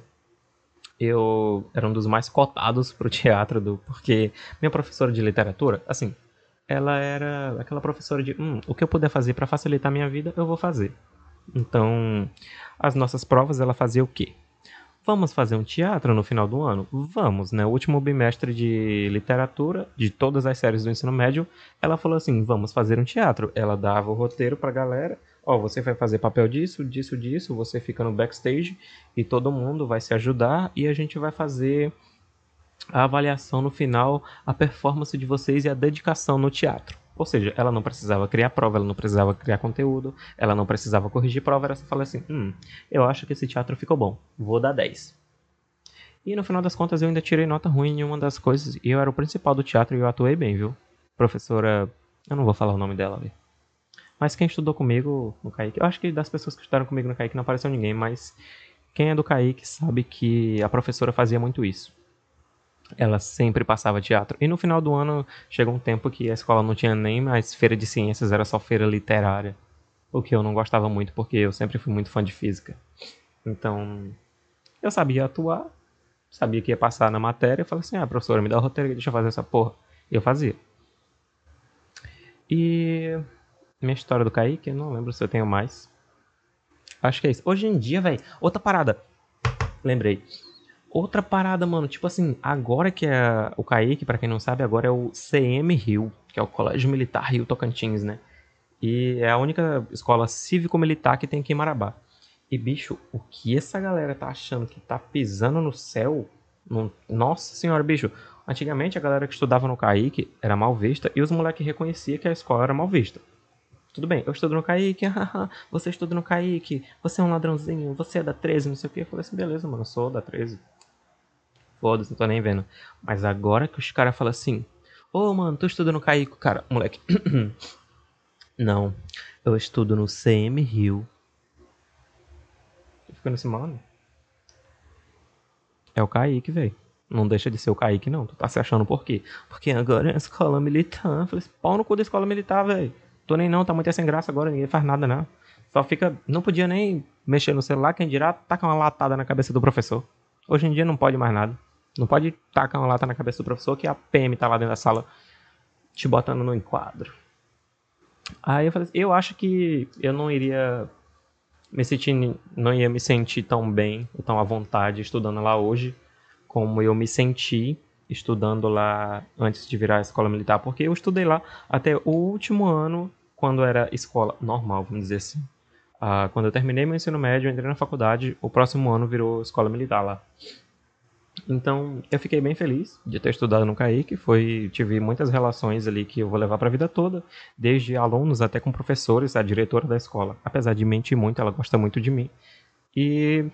Eu era um dos mais cotados pro teatro, do, porque minha professora de literatura, assim, ela era aquela professora de, hum, o que eu puder fazer para facilitar minha vida, eu vou fazer. Então, as nossas provas, ela fazia o quê? Vamos fazer um teatro no final do ano? Vamos, né? O último bimestre de literatura, de todas as séries do ensino médio, ela falou assim: vamos fazer um teatro. Ela dava o roteiro pra galera. Ó, oh, você vai fazer papel disso, disso, disso, você fica no backstage e todo mundo vai se ajudar e a gente vai fazer a avaliação no final, a performance de vocês e a dedicação no teatro. Ou seja, ela não precisava criar prova, ela não precisava criar conteúdo, ela não precisava corrigir prova, era só falar assim: hum, eu acho que esse teatro ficou bom, vou dar 10. E no final das contas eu ainda tirei nota ruim em uma das coisas, e eu era o principal do teatro e eu atuei bem, viu? Professora. Eu não vou falar o nome dela, viu? Mas quem estudou comigo no Kaique, eu acho que das pessoas que estudaram comigo no Kaique não apareceu ninguém, mas quem é do Kaique sabe que a professora fazia muito isso ela sempre passava teatro. E no final do ano chegou um tempo que a escola não tinha nem mais feira de ciências, era só feira literária. O que eu não gostava muito, porque eu sempre fui muito fã de física. Então, eu sabia atuar, sabia que ia passar na matéria, eu falei assim, ah, professora, me dá o roteiro, deixa eu fazer essa porra. E eu fazia. E minha história do Kaique, eu não lembro se eu tenho mais. Acho que é isso. Hoje em dia, velho, outra parada. Lembrei outra parada, mano. Tipo assim, agora que é o Kaique, para quem não sabe, agora é o CM Rio, que é o Colégio Militar Rio Tocantins, né? E é a única escola cívico-militar que tem aqui em Marabá. E, bicho, o que essa galera tá achando que tá pisando no céu? No... Nossa senhora, bicho. Antigamente a galera que estudava no Kaique era mal vista e os moleques reconheciam que a escola era mal vista. Tudo bem, eu estudo no Kaique, você estuda no Kaique, você é um ladrãozinho, você é da 13, não sei o que. Eu falei assim, beleza, mano, sou da 13 foda-se, não tô nem vendo. Mas agora que os caras falam assim, ô oh, mano, tu estuda no Caico, cara, moleque. não, eu estudo no CM Rio. Fica nesse mano. É o Kaique, velho. Não deixa de ser o Kaique, não. Tu tá se achando por quê? Porque agora é a escola militar. Falei, pau no cu da escola militar, velho. Tô nem não, tá muito sem graça agora, ninguém faz nada, não. Só fica. Não podia nem mexer no celular, quem dirá, taca uma latada na cabeça do professor. Hoje em dia não pode mais nada. Não pode tacar uma lata na cabeça do professor que a PM tá lá dentro da sala te botando no enquadro. Aí eu falei assim, eu acho que eu não iria me sentir, não ia me sentir tão bem, tão à vontade estudando lá hoje, como eu me senti estudando lá antes de virar a escola militar, porque eu estudei lá até o último ano, quando era escola normal, vamos dizer assim. Ah, quando eu terminei meu ensino médio, entrei na faculdade, o próximo ano virou escola militar lá. Então, eu fiquei bem feliz de ter estudado no CAIC, foi tive muitas relações ali que eu vou levar para a vida toda, desde alunos até com professores, a diretora da escola. Apesar de mentir muito, ela gosta muito de mim. E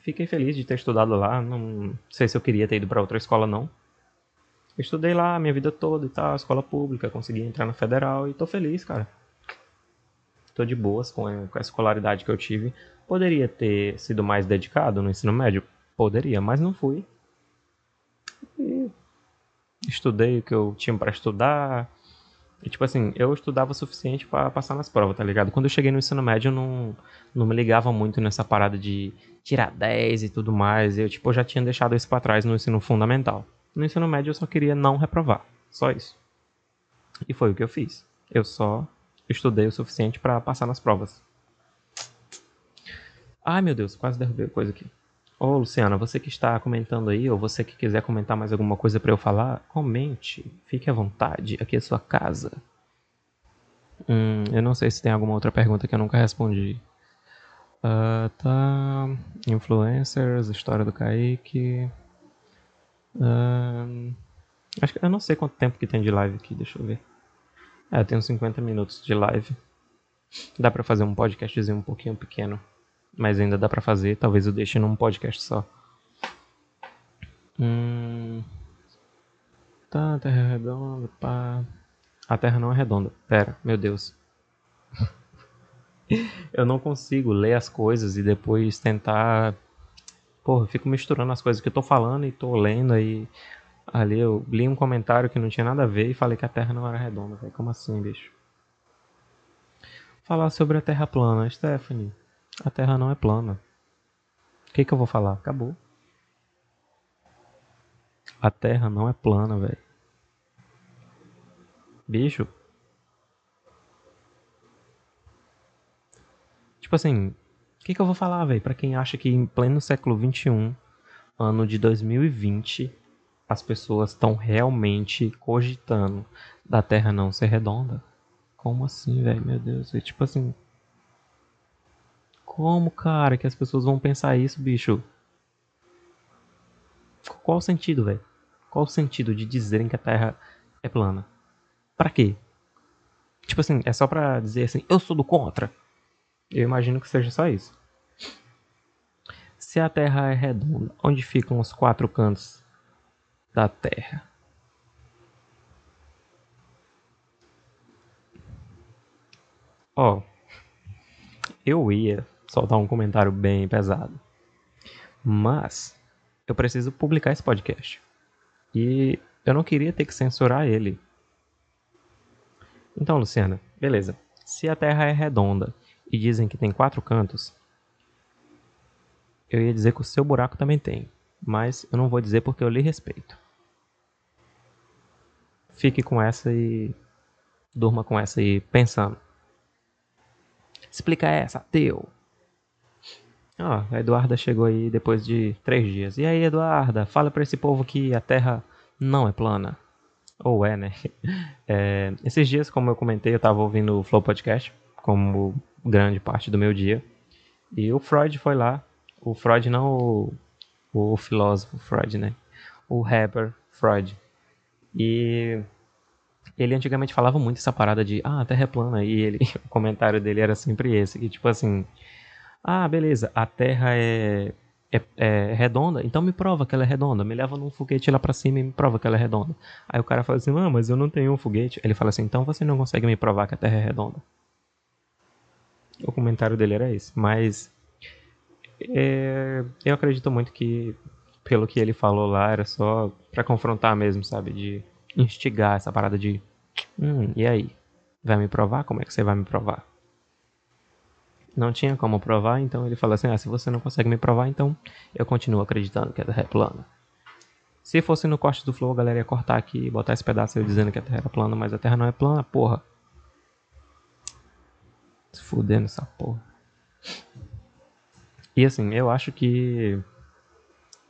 fiquei feliz de ter estudado lá, não sei se eu queria ter ido para outra escola não. estudei lá a minha vida toda e tal, escola pública, consegui entrar na federal e tô feliz, cara. Tô de boas com a, com a escolaridade que eu tive. Poderia ter sido mais dedicado no ensino médio? Poderia, mas não fui. E estudei o que eu tinha para estudar. E, tipo assim, eu estudava o suficiente para passar nas provas, tá ligado? Quando eu cheguei no ensino médio, eu não, não me ligava muito nessa parada de tirar 10 e tudo mais. Eu, tipo, já tinha deixado isso para trás no ensino fundamental. No ensino médio, eu só queria não reprovar. Só isso. E foi o que eu fiz. Eu só estudei o suficiente para passar nas provas. Ai, meu Deus, quase derrubei coisa aqui. Ô, Luciana, você que está comentando aí, ou você que quiser comentar mais alguma coisa para eu falar, comente. Fique à vontade, aqui é sua casa. Hum, eu não sei se tem alguma outra pergunta que eu nunca respondi. Uh, tá. Influencers, história do Kaique. Uh, acho que eu não sei quanto tempo que tem de live aqui, deixa eu ver. É, tem uns 50 minutos de live. Dá pra fazer um podcastzinho um pouquinho pequeno mas ainda dá para fazer. Talvez eu deixe num podcast só. Hum... Tá, a Terra é redonda, pá. A Terra não é redonda. Pera, meu Deus. eu não consigo ler as coisas e depois tentar. Porra, eu fico misturando as coisas que eu tô falando e tô lendo aí. Ali eu li um comentário que não tinha nada a ver e falei que a Terra não era redonda, velho. Como assim, bicho? Falar sobre a Terra plana, Stephanie. A Terra não é plana. O que, que eu vou falar? Acabou. A Terra não é plana, velho. Bicho. Tipo assim, o que, que eu vou falar, velho? Pra quem acha que em pleno século XXI, ano de 2020, as pessoas estão realmente cogitando da Terra não ser redonda. Como assim, velho? Meu Deus. É tipo assim, como, cara, que as pessoas vão pensar isso, bicho? Qual o sentido, velho? Qual o sentido de dizerem que a Terra é plana? Para quê? Tipo assim, é só pra dizer assim, eu sou do contra. Eu imagino que seja só isso. Se a Terra é redonda, onde ficam os quatro cantos da Terra? Ó, oh, eu ia soltar um comentário bem pesado. Mas eu preciso publicar esse podcast. E eu não queria ter que censurar ele. Então, Luciana, beleza. Se a Terra é redonda e dizem que tem quatro cantos, eu ia dizer que o seu buraco também tem. Mas eu não vou dizer porque eu lhe respeito. Fique com essa e durma com essa aí pensando. Explica essa, teu. Ó, a Eduarda chegou aí depois de três dias. E aí, Eduarda, fala para esse povo que a Terra não é plana. Ou é, né? É, esses dias, como eu comentei, eu tava ouvindo o Flow Podcast, como grande parte do meu dia. E o Freud foi lá. O Freud não o, o filósofo Freud, né? O rapper Freud. E ele antigamente falava muito essa parada de ah, a Terra é plana. E ele, o comentário dele era sempre esse, que tipo assim, ah, beleza, a Terra é, é, é, redonda, então me prova que ela é redonda. Me leva num foguete lá pra cima e me prova que ela é redonda. Aí o cara fala assim, ah, mas eu não tenho um foguete. Ele fala assim, então você não consegue me provar que a Terra é redonda. O comentário dele era esse. Mas é, eu acredito muito que, pelo que ele falou lá, era só para confrontar mesmo, sabe? De instigar essa parada de, hum, e aí? Vai me provar? Como é que você vai me provar? Não tinha como provar, então ele falou assim: ah, se você não consegue me provar, então eu continuo acreditando que a Terra é plana. Se fosse no corte do Flow, a galera ia cortar aqui e botar esse pedaço eu dizendo que a Terra era plana, mas a Terra não é plana, porra. Se fudendo essa porra. E assim, eu acho que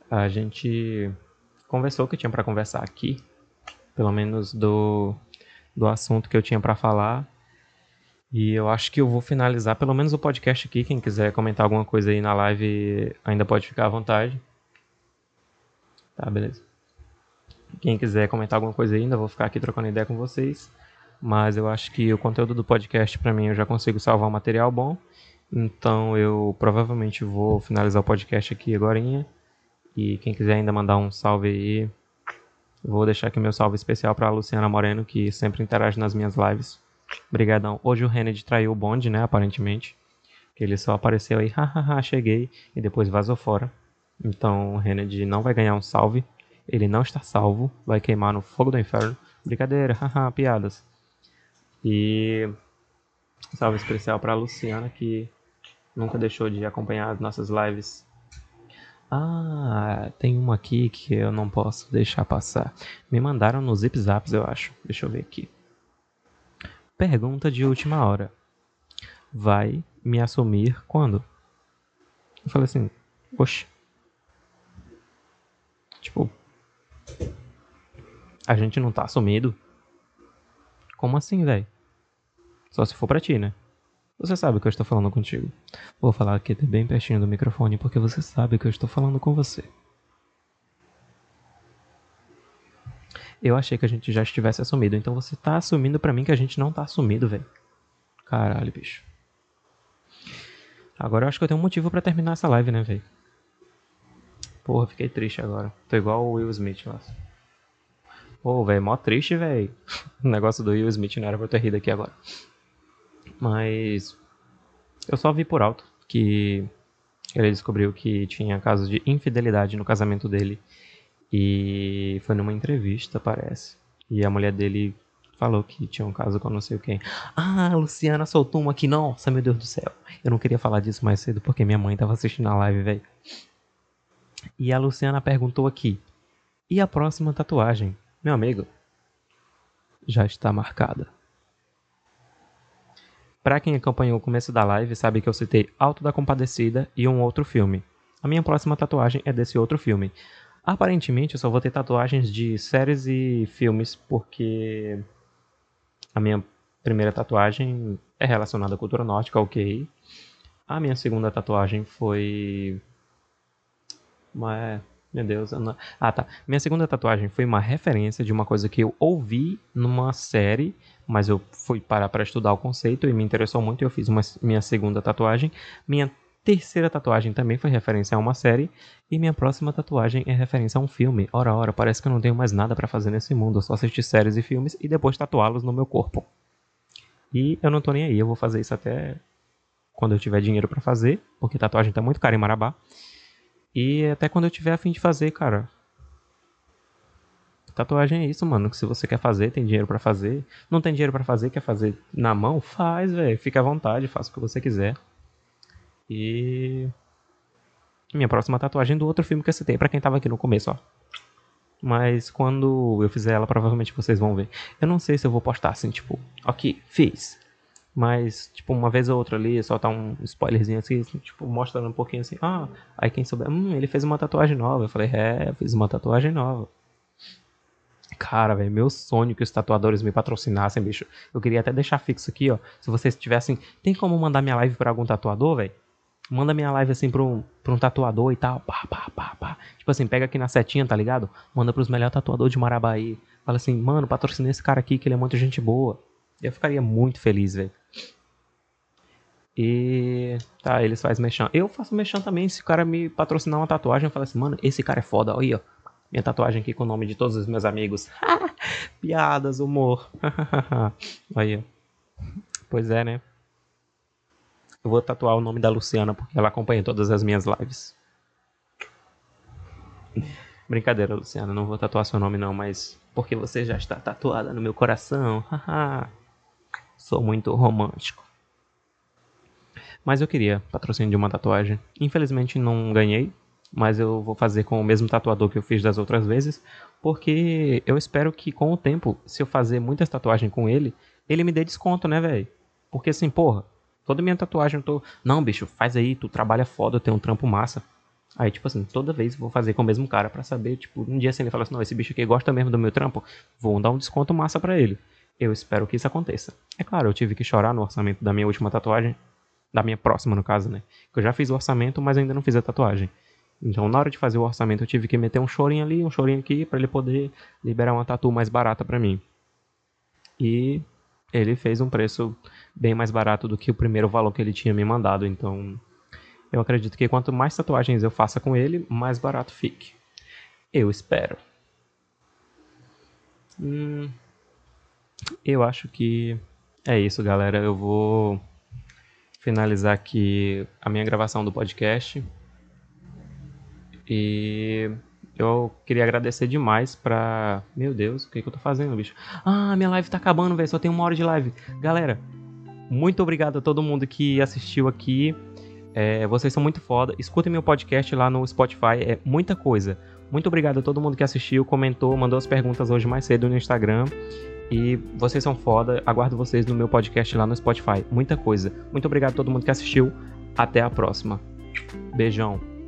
a gente conversou o que tinha para conversar aqui, pelo menos do, do assunto que eu tinha para falar. E eu acho que eu vou finalizar pelo menos o podcast aqui. Quem quiser comentar alguma coisa aí na live ainda pode ficar à vontade. Tá, beleza. Quem quiser comentar alguma coisa ainda, vou ficar aqui trocando ideia com vocês. Mas eu acho que o conteúdo do podcast para mim eu já consigo salvar um material bom. Então eu provavelmente vou finalizar o podcast aqui agora. E quem quiser ainda mandar um salve aí, Vou deixar aqui meu salve especial pra Luciana Moreno, que sempre interage nas minhas lives. Obrigadão. Hoje o Kennedy traiu o bonde, né, aparentemente. Ele só apareceu aí, hahaha, cheguei, e depois vazou fora. Então o Kennedy não vai ganhar um salve. Ele não está salvo, vai queimar no fogo do inferno. Brincadeira, haha, piadas. E salve especial para Luciana que nunca deixou de acompanhar as nossas lives. Ah, tem uma aqui que eu não posso deixar passar. Me mandaram no Zip Zaps, eu acho. Deixa eu ver aqui. Pergunta de última hora. Vai me assumir quando? Eu falei assim, oxe. Tipo, a gente não tá assumido? Como assim, velho? Só se for pra ti, né? Você sabe que eu estou falando contigo. Vou falar aqui bem pertinho do microfone porque você sabe que eu estou falando com você. Eu achei que a gente já estivesse assumido, então você tá assumindo pra mim que a gente não tá assumido, velho. Caralho, bicho. Agora eu acho que eu tenho um motivo para terminar essa live, né, velho? Porra, fiquei triste agora. Tô igual o Will Smith lá. Pô, velho, mó triste, velho. O negócio do Will Smith não era pra eu ter rido aqui agora. Mas. Eu só vi por alto que ele descobriu que tinha casos de infidelidade no casamento dele. E foi numa entrevista, parece. E a mulher dele falou que tinha um caso com não sei quem. Ah, a Luciana soltou uma aqui. Nossa, meu Deus do céu. Eu não queria falar disso mais cedo porque minha mãe tava assistindo a live, velho. E a Luciana perguntou aqui: E a próxima tatuagem? Meu amigo, já está marcada. Para quem acompanhou o começo da live, sabe que eu citei Alto da Compadecida e um outro filme. A minha próxima tatuagem é desse outro filme. Aparentemente, eu só vou ter tatuagens de séries e filmes, porque a minha primeira tatuagem é relacionada à cultura nórdica, ok. A minha segunda tatuagem foi. Uma, meu Deus. Não... Ah, tá. Minha segunda tatuagem foi uma referência de uma coisa que eu ouvi numa série, mas eu fui parar para estudar o conceito e me interessou muito e eu fiz uma, minha segunda tatuagem. Minha terceira tatuagem também foi referência a uma série e minha próxima tatuagem é referência a um filme. Ora, ora, parece que eu não tenho mais nada para fazer nesse mundo, eu só assistir séries e filmes e depois tatuá-los no meu corpo. E eu não tô nem aí, eu vou fazer isso até quando eu tiver dinheiro para fazer, porque tatuagem tá muito cara em Marabá. E até quando eu tiver a fim de fazer, cara. Tatuagem é isso, mano. Que se você quer fazer, tem dinheiro para fazer. Não tem dinheiro para fazer, quer fazer na mão? Faz, velho. Fica à vontade, faça o que você quiser. E. Minha próxima tatuagem do outro filme que eu citei, pra quem tava aqui no começo, ó. Mas quando eu fizer ela, provavelmente vocês vão ver. Eu não sei se eu vou postar assim, tipo, ok, fiz. Mas, tipo, uma vez ou outra ali, só tá um spoilerzinho assim, tipo, mostrando um pouquinho assim, ah, aí quem souber, hum, ele fez uma tatuagem nova. Eu falei, é, eu fiz uma tatuagem nova. Cara, velho, meu sonho que os tatuadores me patrocinassem, bicho. Eu queria até deixar fixo aqui, ó. Se vocês tivessem. Tem como mandar minha live pra algum tatuador, velho? Manda minha live assim pra um, pra um tatuador e tal. Pá, pá, pá, pá. Tipo assim, pega aqui na setinha, tá ligado? Manda pros melhores tatuadores de Marabá aí. Fala assim, mano, patrocina esse cara aqui que ele é muito gente boa. Eu ficaria muito feliz, velho. E tá, eles fazem mexão. Eu faço mexão também. Se o cara me patrocinar uma tatuagem, eu falo assim, mano, esse cara é foda. Olha aí, ó. Minha tatuagem aqui com o nome de todos os meus amigos. Piadas, humor. Olha. Pois é, né? Eu vou tatuar o nome da Luciana porque ela acompanha todas as minhas lives. Brincadeira, Luciana, não vou tatuar seu nome não, mas porque você já está tatuada no meu coração. Sou muito romântico. Mas eu queria patrocínio de uma tatuagem. Infelizmente não ganhei, mas eu vou fazer com o mesmo tatuador que eu fiz das outras vezes, porque eu espero que com o tempo, se eu fazer muitas tatuagens com ele, ele me dê desconto, né, velho? Porque assim, porra, toda minha tatuagem eu tô, não, bicho, faz aí, tu trabalha foda, tem um trampo massa. Aí, tipo assim, toda vez vou fazer com o mesmo cara para saber, tipo, um dia assim ele fala assim, não, esse bicho aqui gosta mesmo do meu trampo, vou dar um desconto massa para ele. Eu espero que isso aconteça. É claro, eu tive que chorar no orçamento da minha última tatuagem, da minha próxima, no caso, né? Que eu já fiz o orçamento, mas ainda não fiz a tatuagem. Então, na hora de fazer o orçamento, eu tive que meter um chorinho ali, um chorinho aqui, para ele poder liberar uma tatu mais barata para mim. E ele fez um preço bem mais barato do que o primeiro valor que ele tinha me mandado. Então, eu acredito que quanto mais tatuagens eu faça com ele, mais barato fique. Eu espero. Hum, eu acho que é isso, galera. Eu vou finalizar aqui a minha gravação do podcast. E eu queria agradecer demais pra. Meu Deus, o que, que eu tô fazendo, bicho? Ah, minha live tá acabando, velho. Só tem uma hora de live. Galera, muito obrigado a todo mundo que assistiu aqui. É, vocês são muito foda. Escutem meu podcast lá no Spotify, é muita coisa. Muito obrigado a todo mundo que assistiu, comentou, mandou as perguntas hoje mais cedo no Instagram. E vocês são foda. Aguardo vocês no meu podcast lá no Spotify. Muita coisa. Muito obrigado a todo mundo que assistiu. Até a próxima. Beijão.